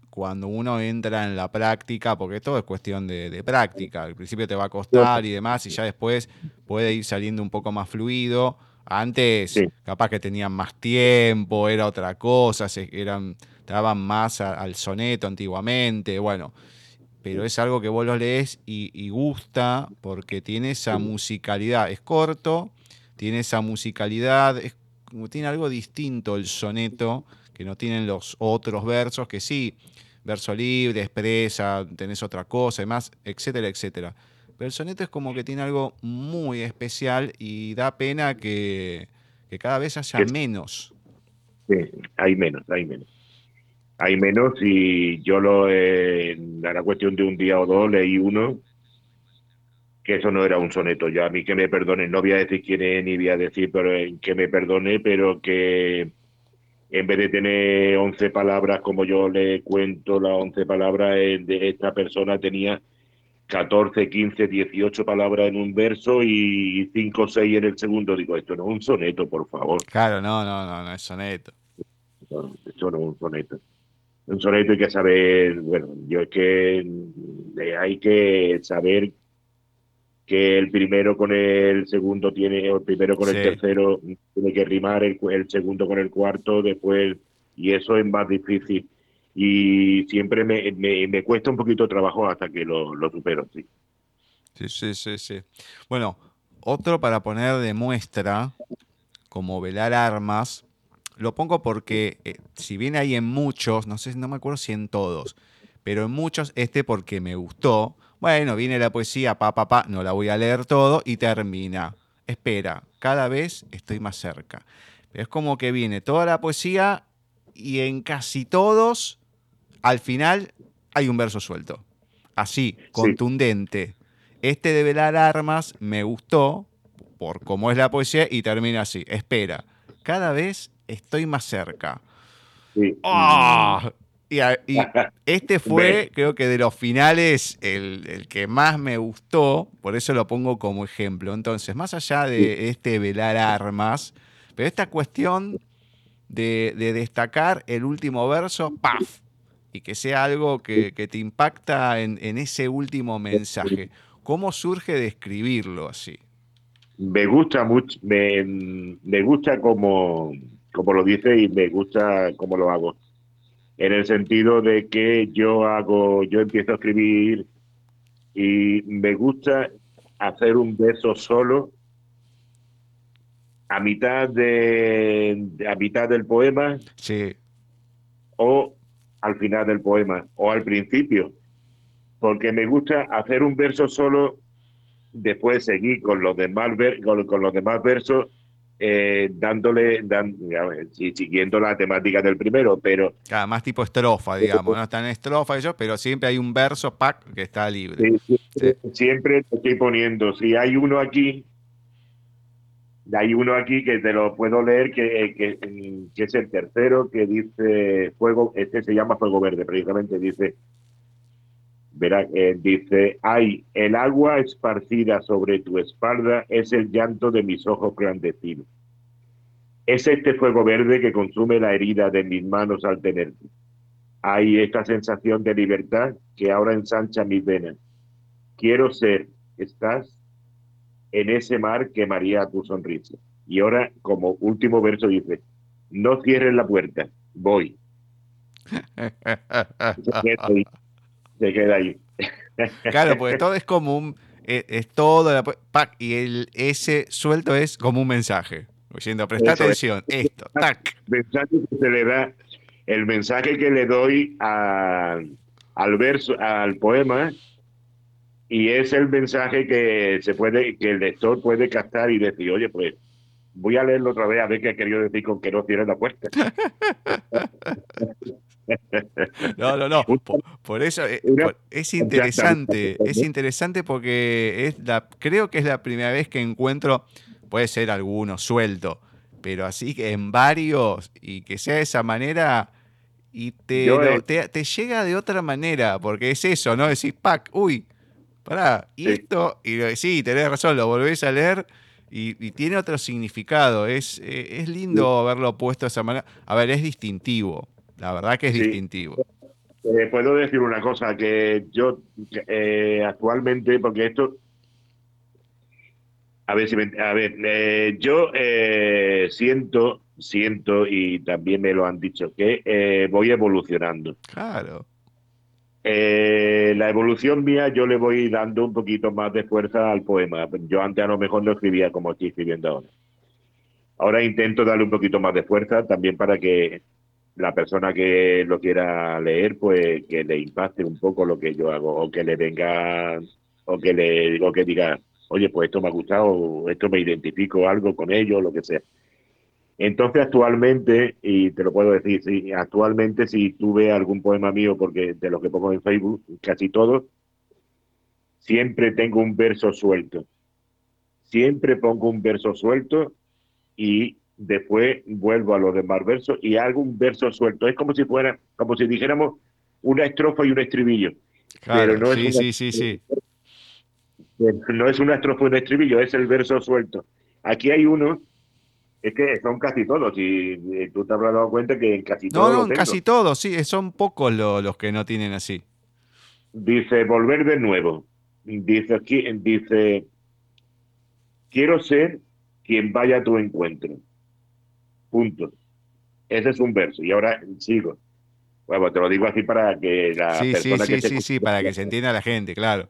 cuando uno entra en la práctica, porque todo es cuestión de, práctica, al principio te va a costar y demás, y ya después puede ir saliendo un poco más fluido. Antes, capaz que tenían más tiempo, era otra cosa, se, eran, daban más al soneto antiguamente, bueno pero es algo que vos lo lees y, gusta porque tiene esa musicalidad. Es corto, tiene esa musicalidad, es, tiene algo distinto el soneto que no tienen los otros versos, que sí, verso libre, expresa, tenés otra cosa, demás, etcétera, etcétera. Pero el soneto es como que tiene algo muy especial y da pena que, que cada vez haya menos. Sí, hay menos, hay menos hay menos y yo lo eh, la cuestión de un día o dos leí uno que eso no era un soneto ya a mí que me perdone no voy a decir quién es ni voy a decir pero eh, que me perdone pero que en vez de tener 11 palabras como yo le cuento las 11 palabras eh, de esta persona tenía 14, 15, 18 palabras en un verso y 5 o 6 en el segundo. Digo, esto no es un soneto, por favor. Claro, no, no, no, no es soneto. esto no es un soneto un soneto hay que saber, bueno, yo es que eh, hay que saber que el primero con el segundo tiene, o el primero con el tercero tiene que rimar, el, segundo con el cuarto, después, y eso es más difícil. Y siempre me, me, cuesta un poquito de trabajo hasta que lo, lo supero, sí. Sí, sí, sí, sí. Bueno, otro para poner de muestra, como velar armas, lo pongo porque, eh, si bien hay en muchos, no sé, no me acuerdo si en todos, pero en muchos, este porque me gustó. Bueno, viene la poesía, pa, pa, pa, no la voy a leer todo y termina. Espera, cada vez estoy más cerca. es como que viene toda la poesía y en casi todos, al final, hay un verso suelto. Así, contundente. Este de velar armas me gustó por cómo es la poesía y termina así. Espera, cada vez estoy más cerca. ¡Ah! Y, este fue, creo que de los finales, el, que más me gustó, por eso lo pongo como ejemplo. Entonces, más allá de este velar armas, pero esta cuestión de, destacar el último verso, ¡paf! Y que sea algo que, te impacta en, ese último mensaje. ¿Cómo surge de escribirlo así? Me gusta mucho, me, me gusta como como lo dice y me gusta cómo lo hago. En el sentido de que yo hago, yo empiezo a escribir y me gusta hacer un beso solo a mitad de a mitad del poema. Sí. O al final del poema o al principio. Porque me gusta hacer un verso solo, después seguir con los demás, con los demás versos eh, dándole, siguiendo la temática del primero, pero... más tipo estrofa, digamos, no están en estrofa ellos, pero siempre hay un verso, pack, que está libre. siempre, estoy poniendo, si hay uno aquí, hay uno aquí que te lo puedo leer, que, que, es el tercero, que dice Fuego, este se llama Fuego Verde, precisamente dice, verá, eh, dice, hay el agua esparcida sobre tu espalda, es el llanto de mis ojos clandestinos. Es este fuego verde que consume la herida de mis manos al tenerte. Hay esta sensación de libertad que ahora ensancha mis venas. Quiero ser, estás en ese mar que maría tu sonrisa. Y ahora, como último verso, dice, no cierres la puerta, voy. se queda ahí. Claro, porque todo es como un. Eh, es, todo. y el, ese suelto es como un mensaje. Diciendo, presta atención, esto, tac. Mensaje que se le da. el mensaje que le doy al verso, al poema, y es el mensaje que se puede, que el lector puede captar y decir, oye, pues voy a leerlo otra vez a ver qué ha querido decir con que no cierre la puerta. No, no, no. Por, eso eh, es interesante. Es interesante porque es la, creo que es la primera vez que encuentro, puede ser alguno suelto, pero así que en varios y que sea de esa manera y te, te, llega de otra manera, porque es eso, ¿no? Decís, pack, uy, pará, y esto, y sí, tenés razón, lo volvés a leer y, tiene otro significado. Es, eh, es lindo verlo puesto de esa manera. A ver, es distintivo, la verdad que es distintivo. Eh, puedo decir una cosa, que yo eh, actualmente, porque esto... A ver si me, a ver, yo siento, siento y también me lo han dicho que voy evolucionando. Claro. Eh, la evolución mía yo le voy dando un poquito más de fuerza al poema. Yo antes a lo mejor no escribía como estoy escribiendo ahora. Ahora intento darle un poquito más de fuerza también para que la persona que lo quiera leer, pues que le impacte un poco lo que yo hago, o que le venga, o que le, o que diga, oye, pues esto me ha gustado, esto me identifico algo con ello, lo que sea. Entonces, actualmente, y te lo puedo decir, sí, actualmente si tú ves algún poema mío, porque de los que pongo en Facebook, casi todos, siempre tengo un verso suelto. Siempre pongo un verso suelto y después vuelvo a los demás versos y hago un verso suelto. Es como si fuera, como si dijéramos una estrofa y un estribillo. Claro, no sí, sí, sí, sí. No es una estrofa y un estribillo, es el verso suelto. Aquí hay uno es que son casi todos, y eh, tú te habrás dado cuenta que en casi todos. No, no, casi todos, sí, son pocos los que no tienen así. Dice, volver de nuevo. Dice aquí, dice, quiero ser quien vaya a tu encuentro. Punto. Ese es un verso. Y ahora sigo. Bueno, te lo digo así para que la sí, persona sí, sí, sí, sí, para que se entienda la gente, claro.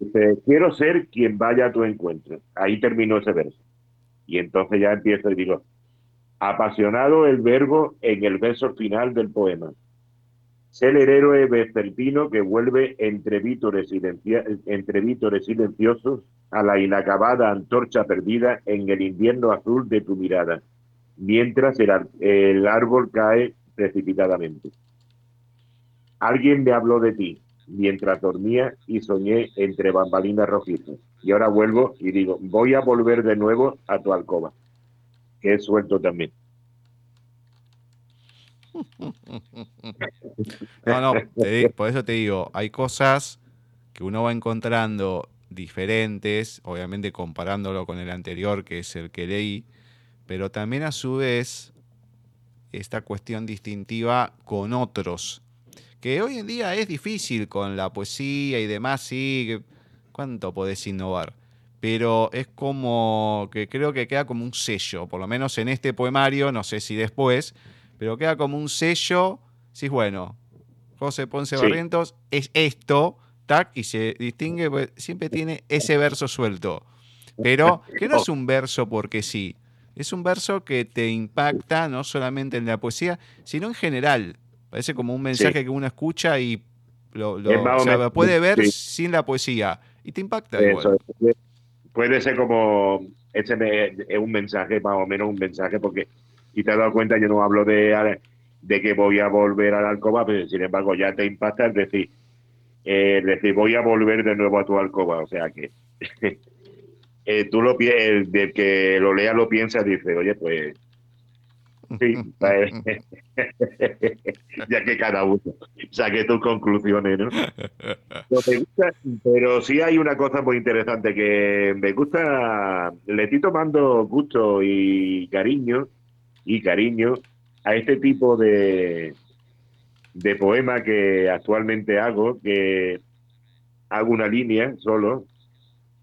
Dice, quiero ser quien vaya a tu encuentro. Ahí terminó ese verso. Y entonces ya empiezo y digo, apasionado el verbo en el verso final del poema. Ser el héroe vespertino que vuelve entre vítores, entre vítores silenciosos a la inacabada antorcha perdida en el invierno azul de tu mirada, mientras el, el árbol cae precipitadamente. Alguien me habló de ti mientras dormía y soñé entre bambalinas rojizas y ahora vuelvo y digo, voy a volver de nuevo a tu alcoba, que es suelto también. No, no, por eso te digo, hay cosas que uno va encontrando diferentes, obviamente comparándolo con el anterior, que es el que leí, pero también a su vez esta cuestión distintiva con otros, que hoy en día es difícil con la poesía y demás, sí, ¿Cuánto podés innovar? Pero es como que creo que queda como un sello, por lo menos en este poemario, no sé si después, pero queda como un sello. Si es bueno, José Ponce Barrientos es esto, tac, y se distingue, pues, siempre tiene ese verso suelto. Pero que no es un verso porque sí, es un verso que te impacta no solamente en la poesía, sino en general. Parece como un mensaje que uno escucha y lo, puede ver sin la poesía y te impacta. Puede ser como ese es un mensaje, más o menos un mensaje, porque si te has dado cuenta, yo no hablo de, de que voy a volver a la alcoba, pero sin embargo ya te impacta, es decir, eh, decir, voy a volver de nuevo a tu alcoba, o sea que eh, tú lo el de que lo lea lo piensa, dice, oye, pues Sí, ya que cada uno saque tus conclusiones, ¿no? pero sí hay una cosa muy interesante que me gusta, le estoy tomando gusto y cariño, y cariño a este tipo de, de poema que actualmente hago, que hago una línea solo,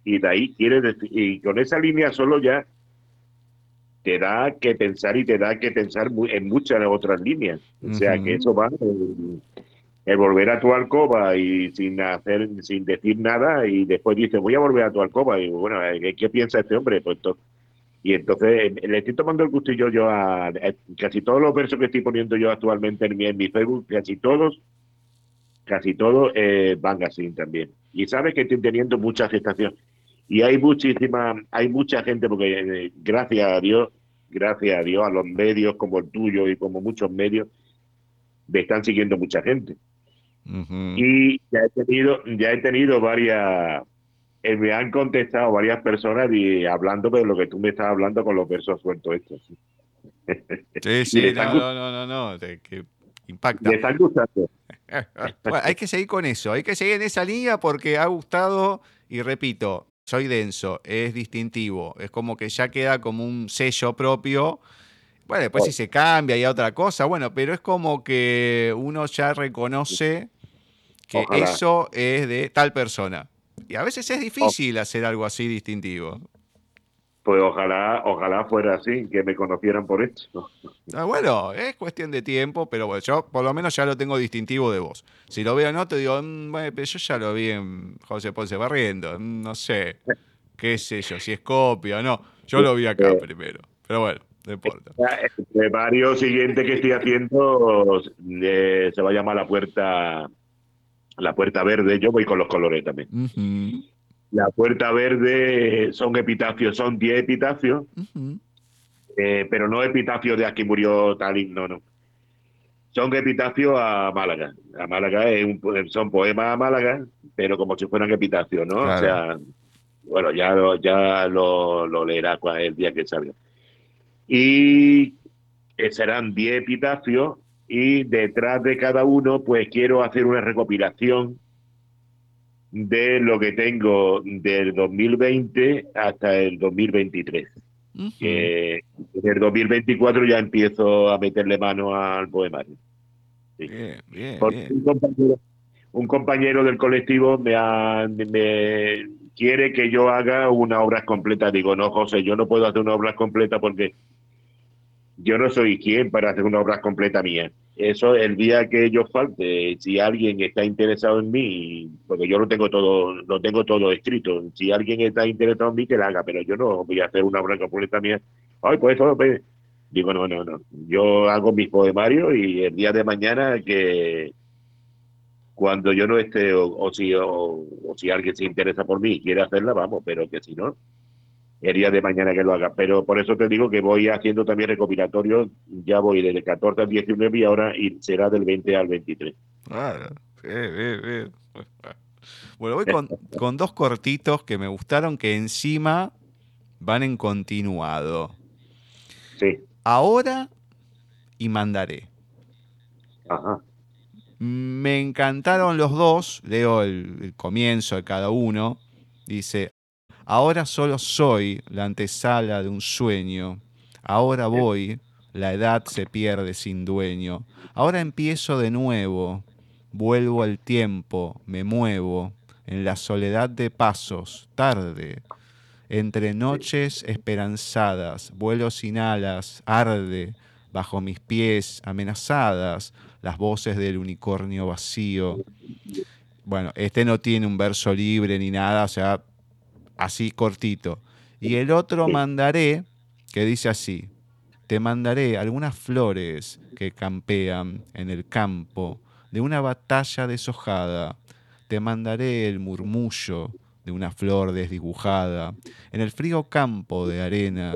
y de ahí quiere decir, y con esa línea solo ya te da que pensar y te da que pensar en muchas otras líneas. O sea, que eso va el, volver a tu alcoba y sin hacer, sin decir nada y después dices, voy a volver a tu alcoba y bueno, ¿qué, piensa este hombre? Pues Y entonces le estoy tomando el gustillo yo a, casi todos los versos que estoy poniendo yo actualmente en mi, en mi Facebook, casi todos, casi todos eh, van así también. Y sabes que estoy teniendo mucha aceptación. Y hay muchísima, hay mucha gente, porque eh, gracias a Dios, gracias a Dios, a los medios como el tuyo y como muchos medios, me están siguiendo mucha gente. Y ya he tenido, ya he tenido varias, eh, me han contestado varias personas y hablando de lo que tú me estás hablando con los versos sueltos estos. Sí, sí, no, no, no, no, que impacta. Me están gustando. hay que seguir con eso, hay que seguir en esa línea porque ha gustado y repito, soy denso, es distintivo, es como que ya queda como un sello propio. Bueno, después si se cambia y a otra cosa, bueno, pero es como que uno ya reconoce que eso es de tal persona. Y a veces es difícil hacer algo así distintivo. Pues ojalá, ojalá fuera así, que me conocieran por esto. Ah, bueno, es cuestión de tiempo, pero bueno, yo por lo menos ya lo tengo distintivo de vos. Si lo veo no, te digo, mm, bueno, yo ya lo vi en José Ponce Barriendo, mm, no sé, qué sé yo, si es copia o no. Yo lo vi acá primero, pero bueno, no importa. El varios siguiente que estoy haciendo eh, se va a llamar La Puerta la puerta verde, yo voy con los colores también. La puerta verde son epitafios, son 10 epitafios, eh, pero no epitafios de aquí murió Talín, no, no. Son epitafios a Málaga. A Málaga es un, son poemas a Málaga, pero como si fueran epitafios, ¿no? O sea, bueno, ya lo, ya lo, lo leerá el día que salga. Y eh, serán 10 epitafios y detrás de cada uno pues quiero hacer una recopilación de lo que tengo del 2020 hasta el 2023. en el 2024 ya empiezo a meterle mano al poemario. Un, compañero, del colectivo me, me quiere que yo haga una obra completa. Digo, no, José, yo no puedo hacer una obra completa porque yo no soy quien para hacer una obra completa mía. Eso el día que yo falte, si alguien está interesado en mí, porque yo lo tengo todo, lo tengo todo escrito, si alguien está interesado en mí, que la haga, pero yo no voy a hacer una obra completa mía. Ay, pues eso, pues, digo, no, no, no. Yo hago mis poemarios y el día de mañana que cuando yo no esté, o, si, o si alguien se interesa por mí y quiere hacerla, vamos, pero que si no, el día de mañana que lo haga. Pero por eso te digo que voy haciendo también recopilatorios, ya voy del 14 al 19 y ahora y será del 20 al 23. Claro, bien, bien, Bueno, voy con, dos cortitos que me gustaron que encima van en continuado. Sí. Ahora y mandaré. Ajá. Me encantaron los dos, leo el comienzo de cada uno. Dice, Ahora solo soy la antesala de un sueño. Ahora voy, la edad se pierde sin dueño. Ahora empiezo de nuevo, vuelvo al tiempo, me muevo, en la soledad de pasos, tarde, entre noches esperanzadas, vuelo sin alas, arde, bajo mis pies amenazadas, las voces del unicornio vacío. Bueno, este no tiene un verso libre ni nada, o sea, así cortito. Y el otro mandaré, que dice así, te mandaré algunas flores que campean en el campo de una batalla deshojada. Te mandaré el murmullo de una flor desdibujada. En el frío campo de arena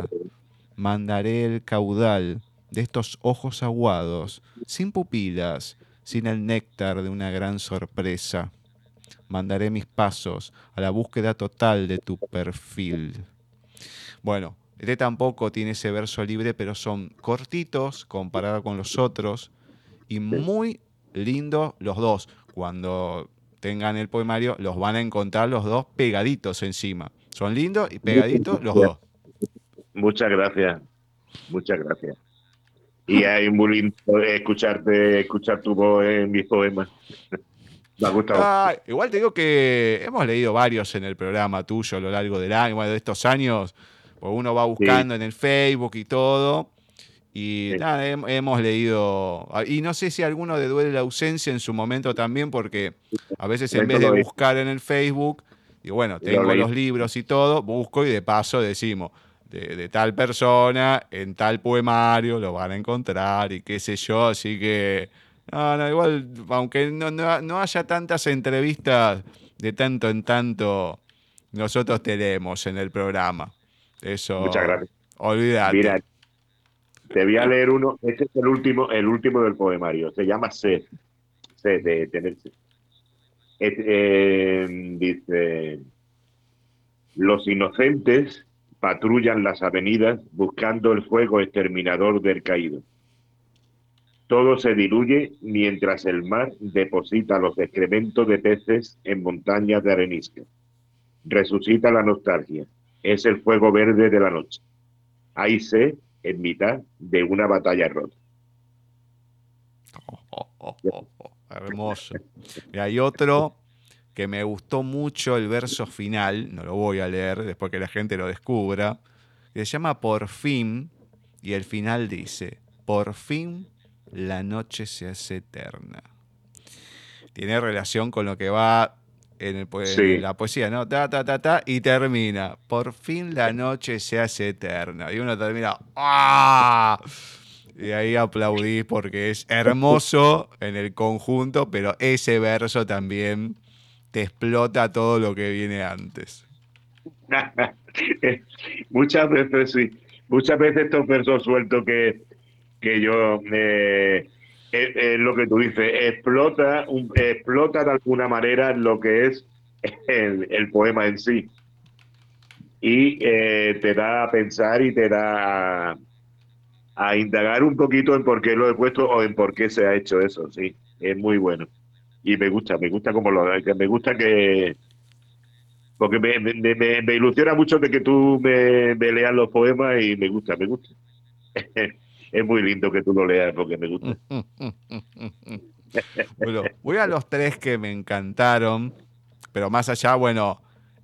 mandaré el caudal de estos ojos aguados, sin pupilas, sin el néctar de una gran sorpresa mandaré mis pasos a la búsqueda total de tu perfil. Bueno, este tampoco tiene ese verso libre, pero son cortitos comparado con los otros y muy lindos los dos. Cuando tengan el poemario, los van a encontrar los dos pegaditos encima. Son lindos y pegaditos los dos. Muchas gracias. Muchas gracias. Y hay muy lindo escucharte, escuchar tu voz en mis poemas. Ah, igual te digo que hemos leído varios en el programa tuyo a lo largo del año, de estos años. Pues uno va buscando en el Facebook y todo. Y nada, hemos leído. Ah, y no sé si a alguno le duele la ausencia en su momento también, porque a veces en vez de buscar en el Facebook, y bueno, tengo los libros y todo, busco y de paso decimos, de, tal persona en tal poemario, lo van a encontrar y qué sé yo, así que, no, no, igual, aunque no, no, haya tantas entrevistas de tanto en tanto, nosotros tenemos en el programa. Eso. Muchas gracias. Olvídate. Mira, te voy a leer uno. Este es el último, el último del poemario. Se llama Sed. Sed de tenerse. Eh, dice: Los inocentes patrullan las avenidas buscando el fuego exterminador del caído. Todo se diluye mientras el mar deposita los excrementos de peces en montañas de arenisca. Resucita la nostalgia. Es el fuego verde de la noche. Hay sed en mitad de una batalla rota. hermoso. Y hay otro que me gustó mucho el verso final, no lo voy a leer después que la gente lo descubra, se llama Por fin, y el final dice, por fin la noche se hace eterna. Tiene relación con lo que va en, la poesía, ¿no? Ta, ta, ta, ta, y termina. Por fin la noche se hace eterna. Y uno termina, ¡ah! Y ahí aplaudís porque es hermoso en el conjunto, pero ese verso también te explota todo lo que viene antes. Muchas veces sí. Muchas veces estos versos sueltos que, que yo eh, es, lo que tú dices, explota, explota de alguna manera lo que es el, poema en sí. Y eh, te da a pensar y te da a, indagar un poquito en por qué lo he puesto o en por qué se ha hecho eso, sí. Es muy bueno y me gusta, me gusta como lo me gusta que porque me, me, ilusiona mucho de que tú me, leas los poemas y me gusta, me gusta. es muy lindo que tú lo leas porque me gusta. bueno, voy a los tres que me encantaron, pero más allá, bueno,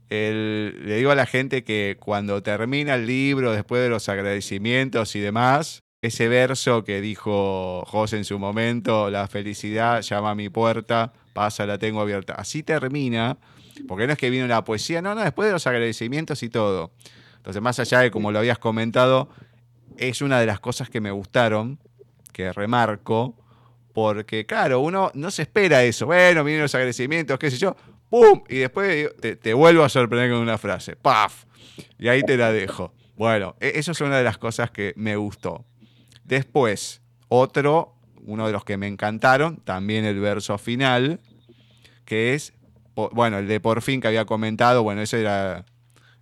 le digo a la gente que cuando termina el libro, después de los agradecimientos y demás, ese verso que dijo José en su momento, la felicidad llama a mi puerta, pasa, la tengo abierta. Así termina, porque no es que viene una poesía, no, no, después de los agradecimientos y todo. Entonces, más allá de como lo habías comentado, es una de las cosas que me gustaron, que remarco, porque claro, uno no se espera eso. Bueno, vienen los agradecimientos, qué sé yo, ¡pum! Y después te, vuelvo a sorprender con una frase, ¡paf! Y ahí te la dejo. Bueno, e, eso es una de las cosas que me gustó. Después, otro, uno de los que me encantaron, también el verso final, que es, bueno, el de por fin que había comentado, bueno, ese era,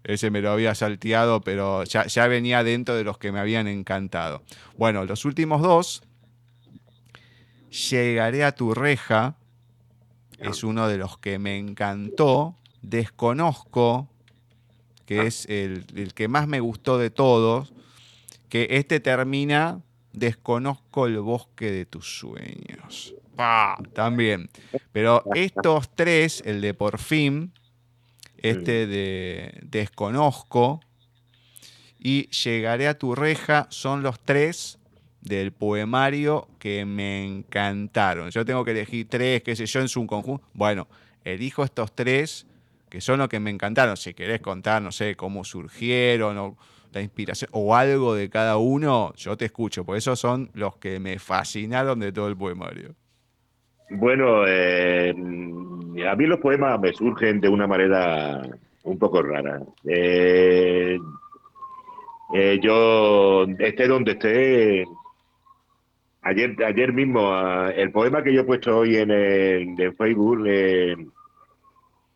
ese me lo había salteado, pero ya, ya venía dentro de los que me habían encantado. Bueno, los últimos dos, Llegaré a tu reja, es uno de los que me encantó, desconozco, que es el, el que más me gustó de todos, que este termina Desconozco el bosque de tus sueños. También. Pero estos tres, el de por fin, este de desconozco y llegaré a tu reja, son los tres del poemario que me encantaron. Yo tengo que elegir tres, qué sé yo, en su conjunto. Bueno, elijo estos tres que son los que me encantaron. Si querés contar, no sé, cómo surgieron o la inspiración o algo de cada uno, yo te escucho, por eso son los que me fascinaron de todo el poemario. Bueno, eh, a mí los poemas me surgen de una manera un poco rara. Eh, eh, yo esté donde esté. Ayer, ayer mismo, ah, el poema que yo he puesto hoy en, el, Facebook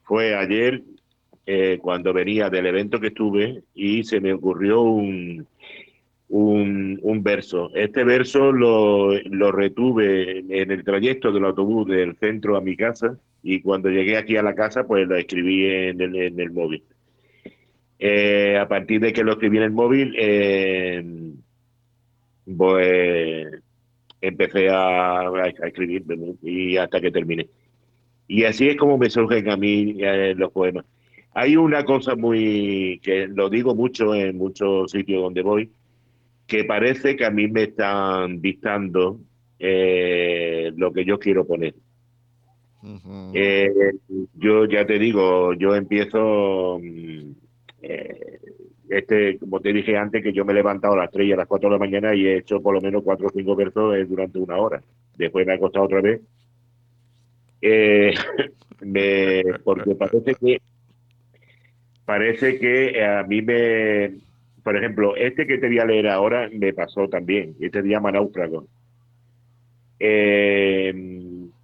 fue ayer eh, cuando venía del evento que estuve y se me ocurrió un, un, verso. Este verso lo, lo, retuve en el trayecto del autobús del centro a mi casa y cuando llegué aquí a la casa pues lo escribí en el, en el móvil. Eh, a partir de que lo escribí en el móvil, eh, pues empecé a, a, escribir y hasta que terminé. Y así es como me surgen a mí los poemas. Hay una cosa muy, que lo digo mucho en muchos sitios donde voy, que parece que a mí me están dictando eh, lo que yo quiero poner. Eh, yo ya te digo, yo empiezo, mm, eh, este, como te dije antes, que yo me he levantado a las 3 y a las 4 de la mañana y he hecho por lo menos 4 o 5 versos durante una hora. Después me ha costado otra vez. Me, porque parece que parece que a mí me, por ejemplo, este que te voy a leer ahora me pasó también. Este se llama Náufrago. Eh,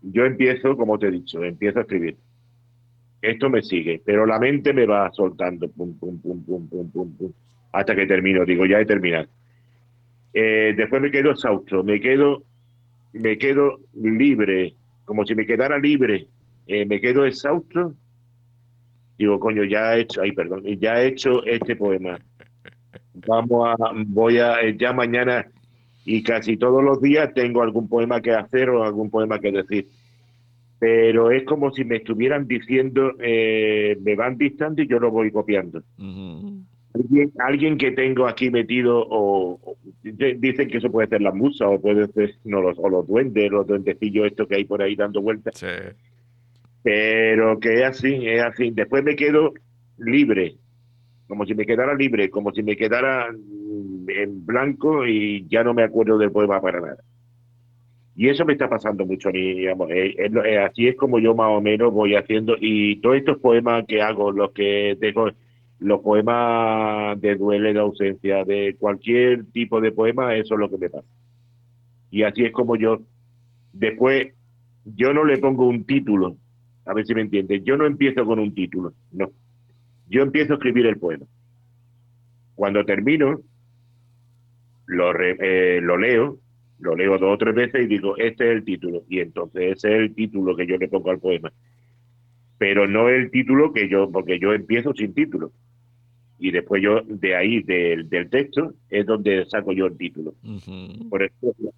yo empiezo, como te he dicho, empiezo a escribir. Esto me sigue, pero la mente me va soltando, pum, pum, pum, pum, pum, pum, pum, hasta que termino. Digo, ya he terminado. Eh, después me quedo exhausto, me quedo, me quedo libre, como si me quedara libre. Eh, me quedo exhausto. Digo, coño, ya he hecho, ay, perdón, ya he hecho este poema. Vamos a, voy a, eh, ya mañana y casi todos los días tengo algún poema que hacer o algún poema que decir. Pero es como si me estuvieran diciendo, eh, me van dictando y yo lo voy copiando. alguien, alguien que tengo aquí metido, o, dicen que eso puede ser la musa, o puede ser no, los, o los duendes, los duendecillos estos que hay por ahí dando vueltas. Pero que es así, es así. Después me quedo libre, como si me quedara libre, como si me quedara en blanco y ya no me acuerdo del poema para nada. Y eso me está pasando mucho a mí, digamos. Eh, eh, así es como yo más o menos voy haciendo. Y todos estos poemas que hago, los que dejo, los poemas de duele, de ausencia, de cualquier tipo de poema, eso es lo que me pasa. Y así es como yo, después, yo no le pongo un título, a ver si me entiendes. Yo no empiezo con un título, no. Yo empiezo a escribir el poema. Cuando termino, lo, eh, lo leo, lo leo dos o tres veces y digo, este es el título. Y entonces ese es el título que yo le pongo al poema. Pero no el título que yo, porque yo empiezo sin título. Y después yo, de ahí, del, del texto, es donde saco yo el título. Por ejemplo,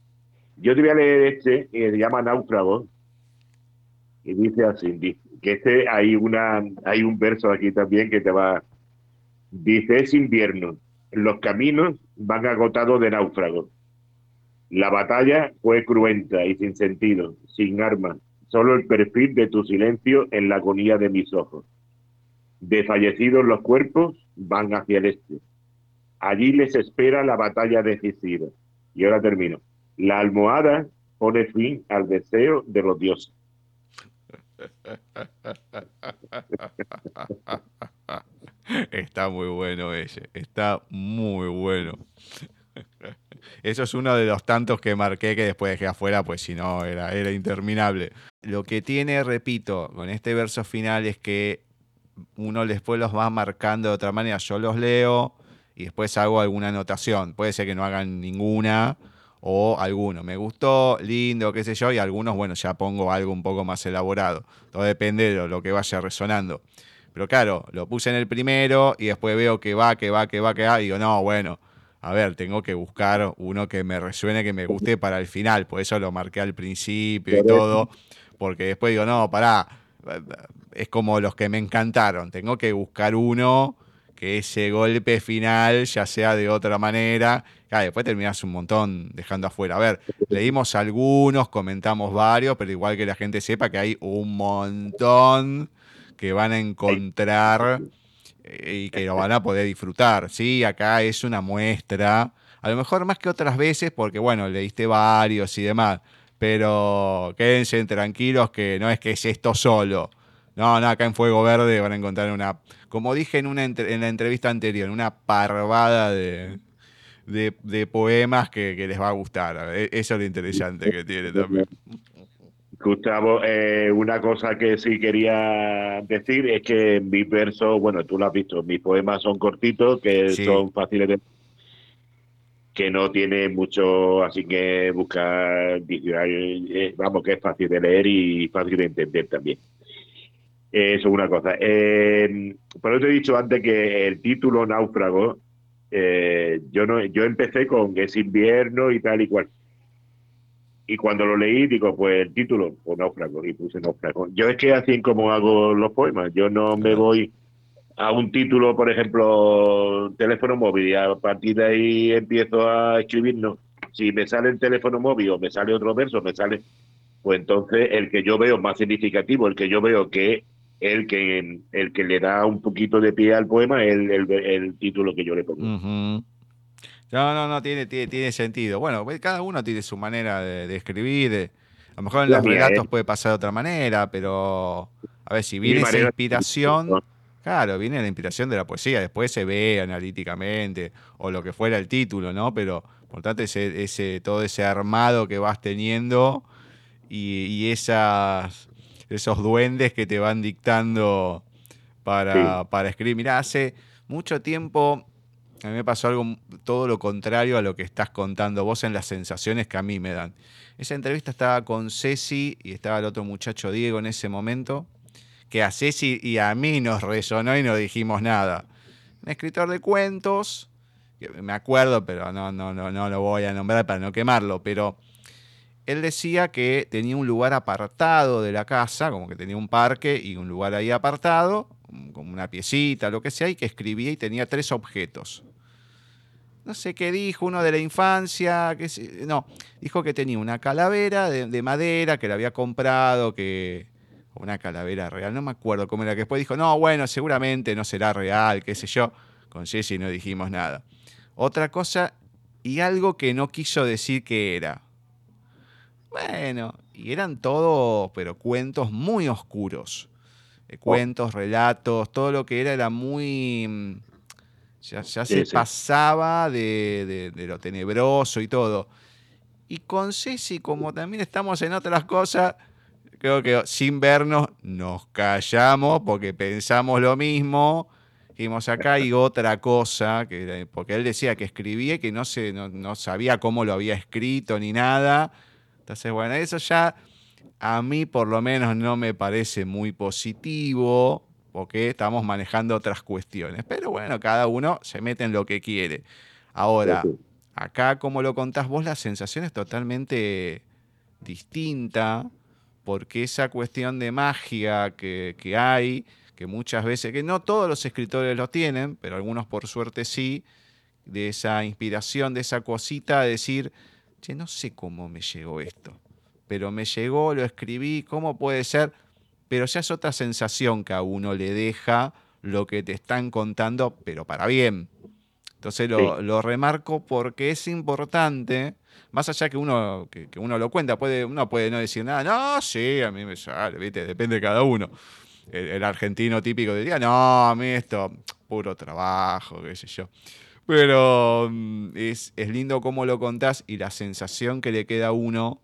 yo te voy a leer este, que se llama Náufrago, y dice así, que este hay una, hay un verso aquí también que te va, dice, es invierno, los caminos van agotados de náufragos. La batalla fue cruenta y sin sentido, sin armas, solo el perfil de tu silencio en la agonía de mis ojos. Desfallecidos los cuerpos van hacia el este. Allí les espera la batalla decisiva. Y ahora termino. La almohada pone fin al deseo de los dioses. Está muy bueno ese, está muy bueno. Eso es uno de los tantos que marqué que después dejé afuera, pues si no, era, era interminable. Lo que tiene, repito, con este verso final es que uno después los va marcando de otra manera. Yo los leo y después hago alguna anotación. Puede ser que no hagan ninguna o alguno. Me gustó, lindo, qué sé yo, y algunos, bueno, ya pongo algo un poco más elaborado. Todo depende de lo que vaya resonando. Pero claro, lo puse en el primero y después veo que va, que va, que va, que va, y digo, no, bueno, a ver, tengo que buscar uno que me resuene, que me guste para el final. Por eso lo marqué al principio y todo. Porque después digo, no, pará, es como los que me encantaron. Tengo que buscar uno que ese golpe final ya sea de otra manera. Después terminas un montón dejando afuera. A ver, leímos algunos, comentamos varios, pero igual que la gente sepa que hay un montón que van a encontrar eh, y que lo van a poder disfrutar. Sí, acá es una muestra, a lo mejor más que otras veces, porque bueno, leíste varios y demás, pero quédense tranquilos que no es que es esto solo. No, no, acá en Fuego Verde van a encontrar una, como dije en, una en la entrevista anterior, una parvada de, de, poemas que, que, les va a gustar. Eso es lo interesante que tiene también. Gustavo, eh, una cosa que sí quería decir es que mis versos, bueno, tú lo has visto, mis poemas son cortitos, que son fáciles de que no tiene mucho, así que buscar vamos, que es fácil de leer y fácil de entender también. Eso es una cosa. Eh, por eso te he dicho antes que el título Náufrago, eh, yo no, yo empecé con es invierno y tal y cual y cuando lo leí, digo, pues el título, pues náufrago, y puse náufrago. Yo es que así como hago los poemas, yo no me voy a un título, por ejemplo, teléfono móvil, y a partir de ahí empiezo a escribir, no. Si me sale el teléfono móvil o me sale otro verso, me sale, pues entonces el que yo veo más significativo, el que yo veo que el que, el que le da un poquito de pie al poema es el, título que yo le pongo. No, no, no, tiene, tiene, sentido. Bueno, cada uno tiene su manera de, escribir. a lo mejor en los relatos puede pasar de otra manera, pero a ver, si viene esa inspiración, claro, viene la inspiración de la poesía, después se ve analíticamente o lo que fuera el título, ¿no? Pero por tanto, ese, ese, todo ese armado que vas teniendo y, esas, esos duendes que te van dictando para, para escribir. Mirá, hace mucho tiempo a mí me pasó algo todo lo contrario a lo que estás contando vos en las sensaciones que a mí me dan. Esa entrevista estaba con Ceci y estaba el otro muchacho Diego en ese momento, que a Ceci y a mí nos resonó y no dijimos nada. Un escritor de cuentos me acuerdo, pero no, no, no, no lo voy a nombrar para no quemarlo, pero él decía que tenía un lugar apartado de la casa, como que tenía un parque y un lugar ahí apartado, como una piecita, lo que sea, y que escribía y tenía tres objetos. No sé qué dijo, uno de la infancia, que no, dijo que tenía una calavera de, de madera que le había comprado, que una calavera real, no me acuerdo cómo era, que después dijo, no, bueno, seguramente no será real, qué sé yo. Con Jesse no dijimos nada otra cosa y algo que no quiso decir que era. Bueno, y eran todos, pero cuentos muy oscuros. Eh, cuentos, relatos, todo lo que era era muy... Mm, ya, se pasaba de, lo tenebroso y todo. Y con Ceci, como también estamos en otras cosas, creo que sin vernos nos callamos porque pensamos lo mismo Dijimos, acá hay otra cosa, que, porque él decía que escribía que no, se, no, sabía cómo lo había escrito ni nada. Entonces, bueno, eso ya a mí por lo menos no me parece muy positivo, porque estamos manejando otras cuestiones. Pero bueno, cada uno se mete en lo que quiere. Ahora, acá como lo contás vos, la sensación es totalmente distinta, porque esa cuestión de magia que, que hay que muchas veces, que no todos los escritores lo tienen, pero algunos por suerte sí, de esa inspiración, de esa cosita de decir, che, no sé cómo me llegó esto, pero me llegó, lo escribí, ¿cómo puede ser? Pero ya es otra sensación que a uno le deja lo que te están contando, pero para bien. Entonces lo, remarco porque es importante, más allá que uno, que, uno lo cuenta, puede, uno puede no decir nada, no, sí, a mí me sale, ¿viste? depende de cada uno el, argentino típico diría, no, a mí esto, puro trabajo, qué sé yo. Pero mm, es, lindo cómo lo contás y la sensación que le queda a uno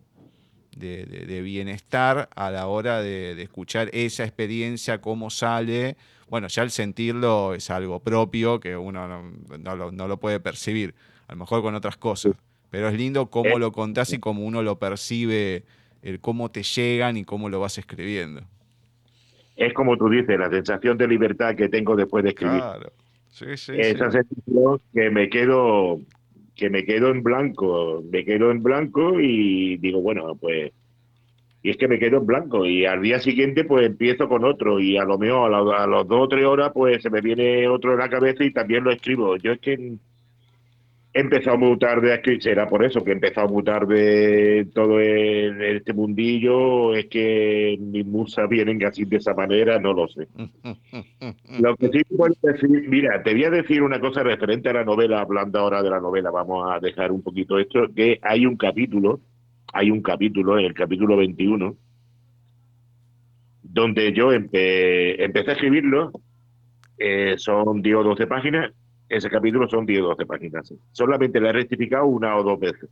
de, bienestar a la hora de, escuchar esa experiencia, cómo sale. Bueno, ya el sentirlo es algo propio que uno no, lo, puede percibir, a lo mejor con otras cosas. Pero es lindo cómo lo contás y cómo uno lo percibe, el cómo te llegan y cómo lo vas escribiendo es como tú dices, la sensación de libertad que tengo después de escribir. Claro. Sí, sí, Esa sensación que me quedo que me quedo en blanco, me quedo en blanco y digo, bueno, pues y es que me quedo en blanco y al día siguiente pues empiezo con otro y a lo mejor a, las dos o tres horas pues se me viene otro en la cabeza y también lo escribo. Yo es que he empezado muy tarde a escribir, será por eso que he empezado muy tarde todo este mundillo, es que mis musas vienen así de esa manera, no lo sé. lo que sí puedo decir, mira, te voy a decir una cosa referente a la novela, hablando ahora de la novela, vamos a dejar un poquito esto, que hay un capítulo, hay un capítulo, el capítulo 21, donde yo empecé a escribirlo, eh, son 10 o 12 páginas, ese capítulo son 10 o 12 páginas. Solamente le he rectificado una o dos veces.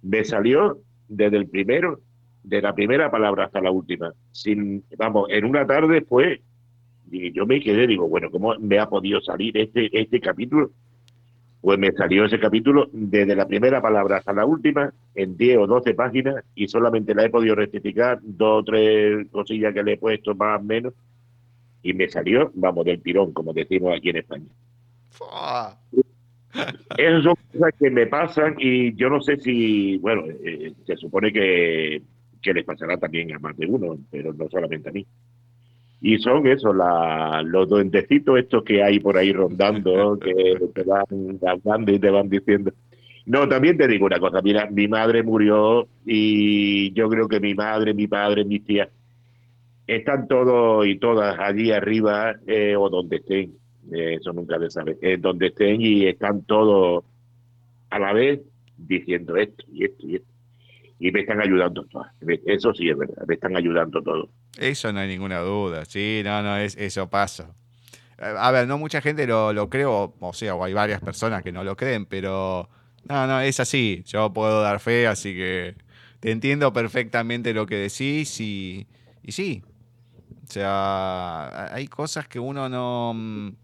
Me salió desde el primero, de la primera palabra hasta la última. Vamos, en una tarde fue, y yo me quedé, digo, bueno, ¿cómo me ha podido salir este, este capítulo? Pues me salió ese capítulo desde la primera palabra hasta la última, en 10 o 12 páginas, y solamente la he podido rectificar, dos o tres cosillas que le he puesto más o menos, y me salió, vamos, del tirón, como decimos aquí en España. Esas son cosas que me pasan y yo no sé si, bueno, eh, se supone que, que, les pasará también a más de uno, pero no solamente a mí. Y son eso, los duendecitos estos que hay por ahí rondando, que te van hablando y te van diciendo. No, también te digo una cosa, mira, mi madre murió y yo creo que mi madre, mi padre, mis tías están todos y todas allí arriba eh, o donde estén, eso nunca se sabe, eh, donde estén y están todos a la vez diciendo esto y esto y esto. Y me están ayudando todas. Eso sí es verdad, me están ayudando todos. Eso no hay ninguna duda, sí, no, no, es, eso pasa. A ver, no mucha gente lo, lo creo, o sea, o hay varias personas que no lo creen, pero no, no, es así. Yo puedo dar fe, así que te entiendo perfectamente lo que decís y, y sí. O sea, hay cosas que uno no...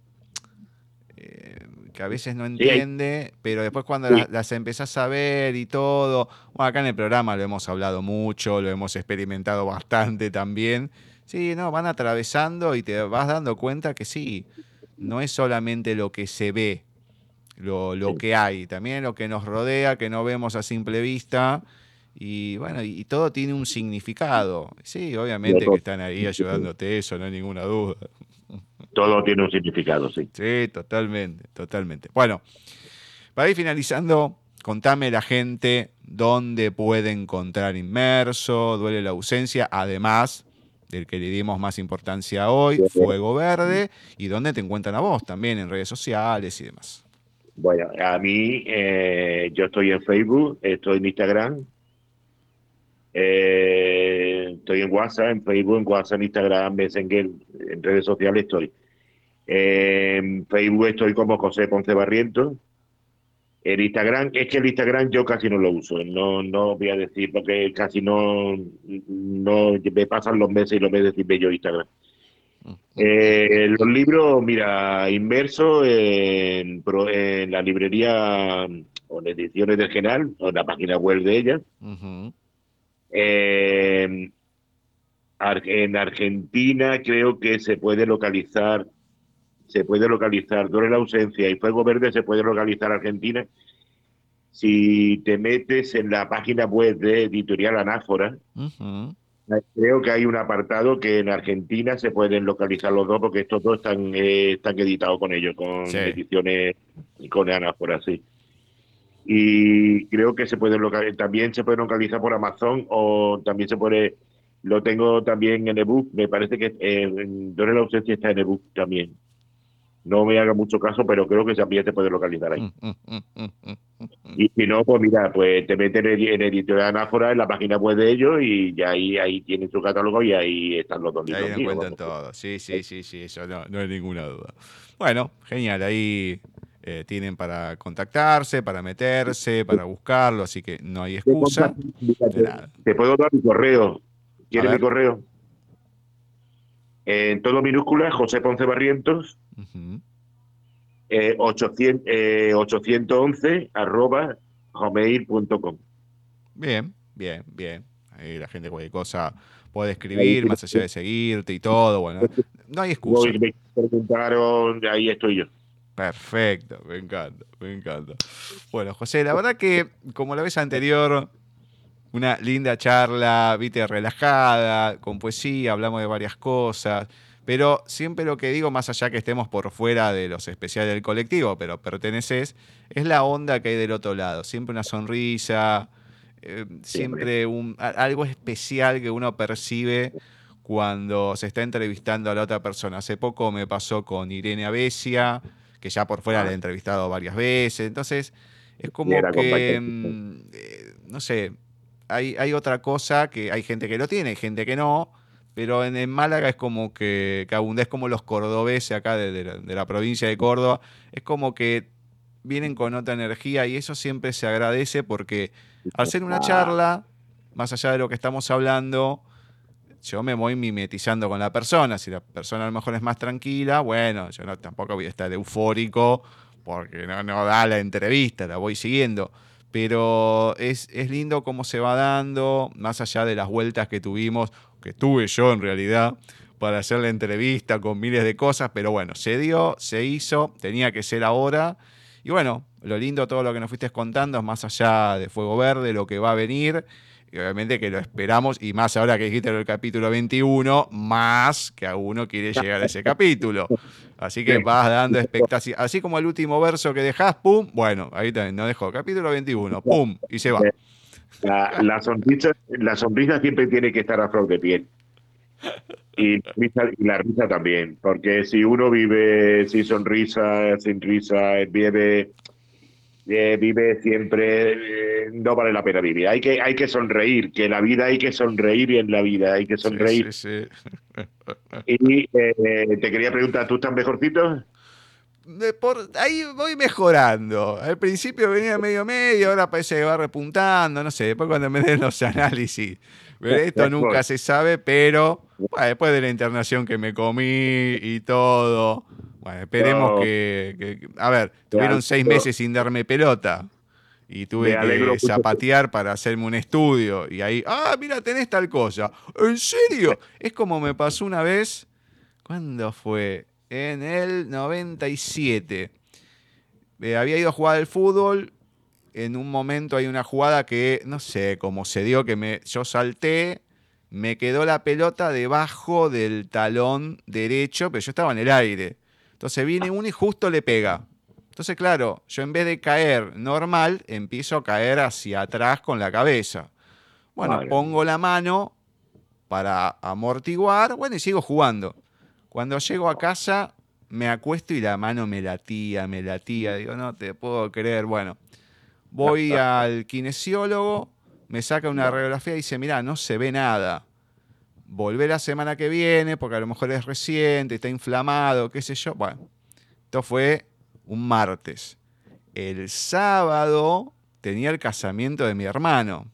Eh, que a veces no entiende, pero después cuando las, empezás a ver y todo, bueno, acá en el programa lo hemos hablado mucho, lo hemos experimentado bastante también, sí, no, van atravesando y te vas dando cuenta que sí, no es solamente lo que se ve, lo, lo que hay, también lo que nos rodea, que no vemos a simple vista, y bueno, y, todo tiene un significado. Sí, obviamente que están ahí ayudándote, eso no hay ninguna duda. Todo tiene un significado, sí. Sí, totalmente, totalmente. Bueno, para ir finalizando, contame la gente dónde puede encontrar inmerso, duele la ausencia, además del que le dimos más importancia hoy, Fuego Verde, y dónde te encuentran a vos también en redes sociales y demás. Bueno, a mí, eh, yo estoy en Facebook, estoy en Instagram, eh, estoy en WhatsApp, en Facebook, en WhatsApp, en Instagram, Messenger, en redes sociales estoy. en Facebook estoy como José Ponce Barrientos. En Instagram, es que el Instagram yo casi no lo uso, no, no voy a decir, porque casi no, no me pasan los meses y los meses sin yo Instagram. Eh, los libros, mira, inmerso en, en, la librería o en ediciones del General, o en la página web de ella. Eh, en Argentina creo que se puede localizar, se puede localizar, duele la ausencia y Fuego Verde se puede localizar Argentina. Si te metes en la página web de Editorial Anáfora, creo que hay un apartado que en Argentina se pueden localizar los dos porque estos dos están, eh, están editados con ellos, con ediciones y con Anáfora, sí. Y creo que se puede localizar, también se puede localizar por Amazon o también se puede, lo tengo también en ebook, me parece que la ausencia está en ebook también. No me haga mucho caso, pero creo que también se puede localizar ahí. Mm, mm, mm, y si no, pues mira, pues te meten en, Editorial Anáfora, en la página web de ellos, y ya ahí, ahí tienen su catálogo y ahí están los dos libros. Ahí encuentran todo. Sí, sí, sí, sí, eso no, no hay ninguna duda. Bueno, genial, ahí eh, tienen para contactarse, para meterse, para buscarlo, así que no hay excusa. Te puedo dar mi correo. ¿Quieres mi correo? En todo minúscula, José Ponce Barrientos, 811 eh, arroba hotmail.com. Bien, bien, bien. Ahí la gente cualquier cosa puede escribir, más allá de seguirte y todo. Bueno, no hay excusa. Me preguntaron, ahí estoy yo. Perfecto, me encanta, me encanta. Bueno, José, la verdad que como la vez anterior, una linda charla, viste, relajada, con poesía, hablamos de varias cosas, pero siempre lo que digo, más allá que estemos por fuera de los especiales del colectivo, pero perteneces, es la onda que hay del otro lado, siempre una sonrisa, eh, siempre un, algo especial que uno percibe cuando se está entrevistando a la otra persona. Hace poco me pasó con Irene Avesia, que ya por fuera le he ah. entrevistado varias veces. Entonces, es como que, mm, eh, no sé, hay, otra cosa que hay gente que lo tiene, hay gente que no, pero en, Málaga es como que, que es como los cordobeses acá de, la, provincia de Córdoba, es como que vienen con otra energía y eso siempre se agradece porque al ser una charla, más allá de lo que estamos hablando, yo me voy mimetizando con la persona. Si la persona a lo mejor es más tranquila, bueno, yo no, tampoco voy a estar eufórico porque no, no da la entrevista, la voy siguiendo. Pero es, es lindo cómo se va dando, más allá de las vueltas que tuvimos, que tuve yo en realidad, para hacer la entrevista con miles de cosas, pero bueno, se dio, se hizo, tenía que ser ahora. Y bueno, lo lindo todo lo que nos fuiste contando es más allá de Fuego Verde, lo que va a venir y obviamente que lo esperamos, y más ahora que dijiste el capítulo 21, más que a uno quiere llegar a ese capítulo. Así que vas dando expectativa. Así como el último verso que dejás, pum, bueno, ahí también no dejó. Capítulo 21, pum, y se va. La, sonrisa, la sonrisa siempre tiene que estar a flor de piel. Y, la risa también, porque si uno vive sin sonrisa, sin risa, vive, eh, vive siempre, eh, no vale la pena vivir. Hay que, hay que sonreír, que la vida hay que sonreír y en la vida hay que sonreír. y eh, te quería preguntar, ¿tú estás mejorcito? por ahí voy mejorando. Al principio venía medio medio, ahora parece que va repuntando, no sé, después cuando me den los análisis. Esto nunca se sabe, pero después de la internación que me comí y todo, bueno, esperemos que, A ver, tuvieron seis meses sin darme pelota y tuve que zapatear para hacerme un estudio y ahí, ah, mira, tenés tal cosa. ¿En serio? Es como me pasó una vez, ¿cuándo fue? en el 97. Eh, había ido a jugar al fútbol. En un momento hay una jugada que, no sé cómo se dio, que me, yo salté, me quedó la pelota debajo del talón derecho, pero yo estaba en el aire. Entonces viene uno y justo le pega. Entonces, claro, yo en vez de caer normal, empiezo a caer hacia atrás con la cabeza. Bueno, pongo la mano para amortiguar, bueno, y sigo jugando. Cuando llego a casa, me acuesto y la mano me latía, me latía. Digo, no te puedo creer. Bueno, voy al kinesiólogo, me saca una radiografía y dice, mira, no se ve nada. Volvé la semana que viene, porque a lo mejor es reciente, está inflamado, qué sé yo. Bueno, esto fue un martes. El sábado tenía el casamiento de mi hermano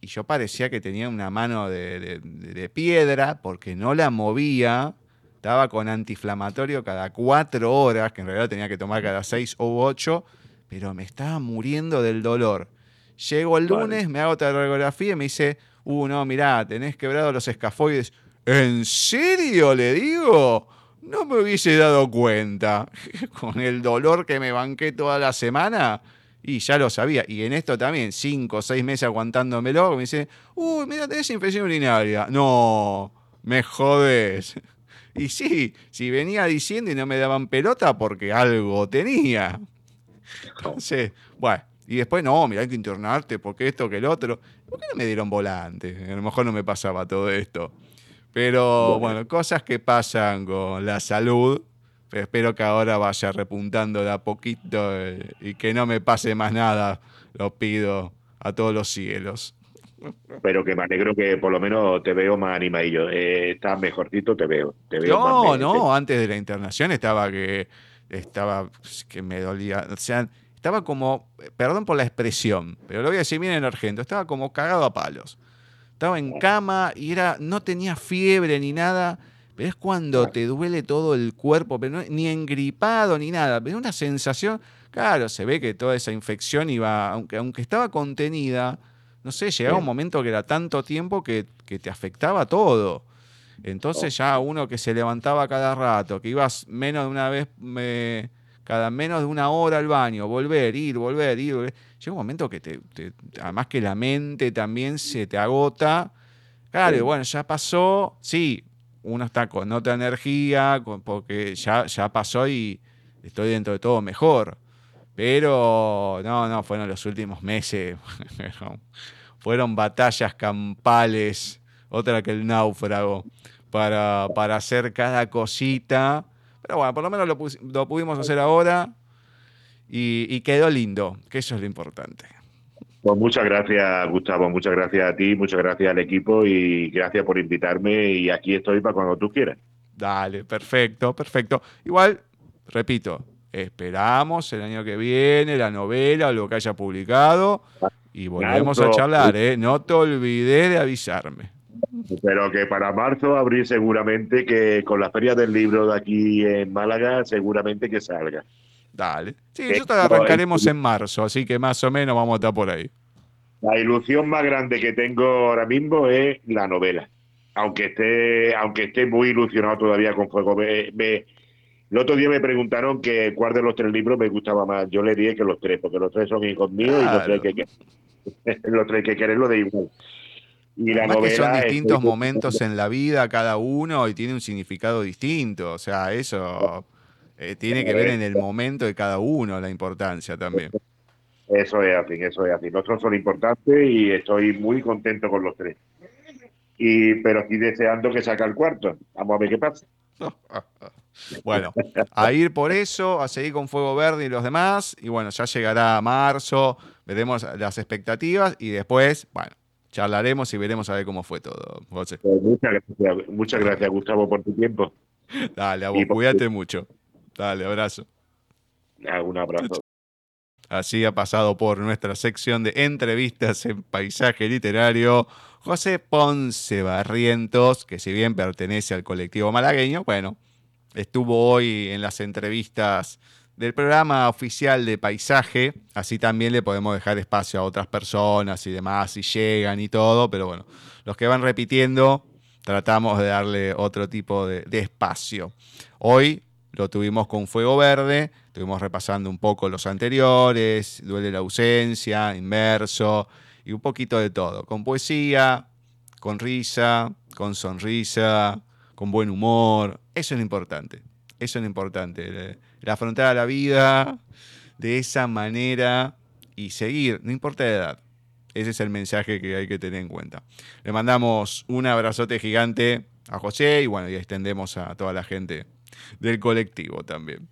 y yo parecía que tenía una mano de, piedra porque no la movía. Estaba con antiinflamatorio cada cuatro horas, que en realidad tenía que tomar cada seis o ocho, pero me estaba muriendo del dolor. Llego el lunes, me hago otra radiografía y me dice, uh, no, mirá, tenés quebrado los escafoides. ¿En serio? Le digo. No me hubiese dado cuenta. con el dolor que me banqué toda la semana, y ya lo sabía. Y en esto también, cinco o seis meses aguantándomelo, me dice, uy, mira, tenés infección urinaria. No, me jodes. Y sí, si venía diciendo y no me daban pelota porque algo tenía. Entonces, bueno, y después, no, mira, hay que internarte porque esto que el otro. ¿Por qué no me dieron volante? A lo mejor no me pasaba todo esto. Pero bueno, cosas que pasan con la salud espero que ahora vaya repuntando de a poquito eh, y que no me pase más nada. Lo pido a todos los cielos. Pero que me alegro que por lo menos te veo más animadillo. Eh, estás mejorcito, te veo. Te veo no, no, antes de la internación estaba que estaba que me dolía. O sea, estaba como, perdón por la expresión, pero lo voy a decir bien en argento, estaba como cagado a palos. Estaba en cama y era, no tenía fiebre ni nada pero es cuando te duele todo el cuerpo, pero ni engripado ni nada, pero una sensación, claro, se ve que toda esa infección iba, aunque, aunque estaba contenida, no sé, llegaba un momento que era tanto tiempo que, te afectaba todo. Entonces oh. ya uno que se levantaba cada rato, que ibas menos de una vez, cada menos de una hora al baño, volver, ir, volver, ir, llega un momento que te, además que la mente también se te agota. Claro, bueno, ya pasó, sí, uno está con otra energía, porque ya, ya pasó y estoy dentro de todo mejor. Pero no, no, fueron los últimos meses. fueron batallas campales, otra que el náufrago, para, para hacer cada cosita. Pero bueno, por lo menos lo, pudimos hacer ahora y, y quedó lindo, que eso es lo importante. Pues muchas gracias, Gustavo. Muchas gracias a ti, muchas gracias al equipo y gracias por invitarme. Y aquí estoy para cuando tú quieras. Dale, perfecto, perfecto. Igual, repito, esperamos el año que viene la novela o lo que haya publicado y volvemos a charlar, ¿eh? No te olvides de avisarme. Pero que para marzo abrir seguramente que con la feria del libro de aquí en Málaga seguramente que salga. Dale. Sí, nosotros arrancaremos en marzo, así que más o menos vamos a estar por ahí. La ilusión más grande que tengo ahora mismo es la novela. Aunque esté, aunque esté muy ilusionado todavía con Fuego. el otro día me preguntaron que cuál de los tres libros me gustaba más. Yo le dije que los tres, porque los tres son hijos míos y los tres que, los tres que querer lo de igual. Y la novela que son distintos momentos en la vida cada uno y tiene un significado distinto. O sea, eso eh, tiene que ver en el momento de cada uno la importancia también. Eso es así, eso es así. Nosotros son importantes y estoy muy contento con los tres. y pero estoy deseando que saque el cuarto. Vamos a ver qué pasa. Bueno, a ir por eso, a seguir con Fuego Verde y los demás, y bueno, ya llegará marzo, veremos las expectativas y después, bueno, charlaremos y veremos a ver cómo fue todo, José. Pues muchas, gracias, muchas gracias, Gustavo, por tu tiempo. Dale, a vos, cuídate mucho. Dale, abrazo. Un abrazo. Así ha pasado por nuestra sección de entrevistas en paisaje literario José Ponce Barrientos, que si bien pertenece al colectivo malagueño, bueno, estuvo hoy en las entrevistas del programa oficial de paisaje, así también le podemos dejar espacio a otras personas y demás, si llegan y todo, pero bueno, los que van repitiendo, tratamos de darle otro tipo de, espacio. Hoy lo tuvimos con Fuego Verde, estuvimos repasando un poco los anteriores, Duele la ausencia, Inmerso y un poquito de todo, con poesía, con risa, con sonrisa, con buen humor, eso es lo importante, eso es lo importante, el afrontar a la vida de esa manera y seguir, no importa la edad. Ese es el mensaje que hay que tener en cuenta. Le mandamos un abrazote gigante a José y bueno, y extendemos a toda la gente del colectivo también.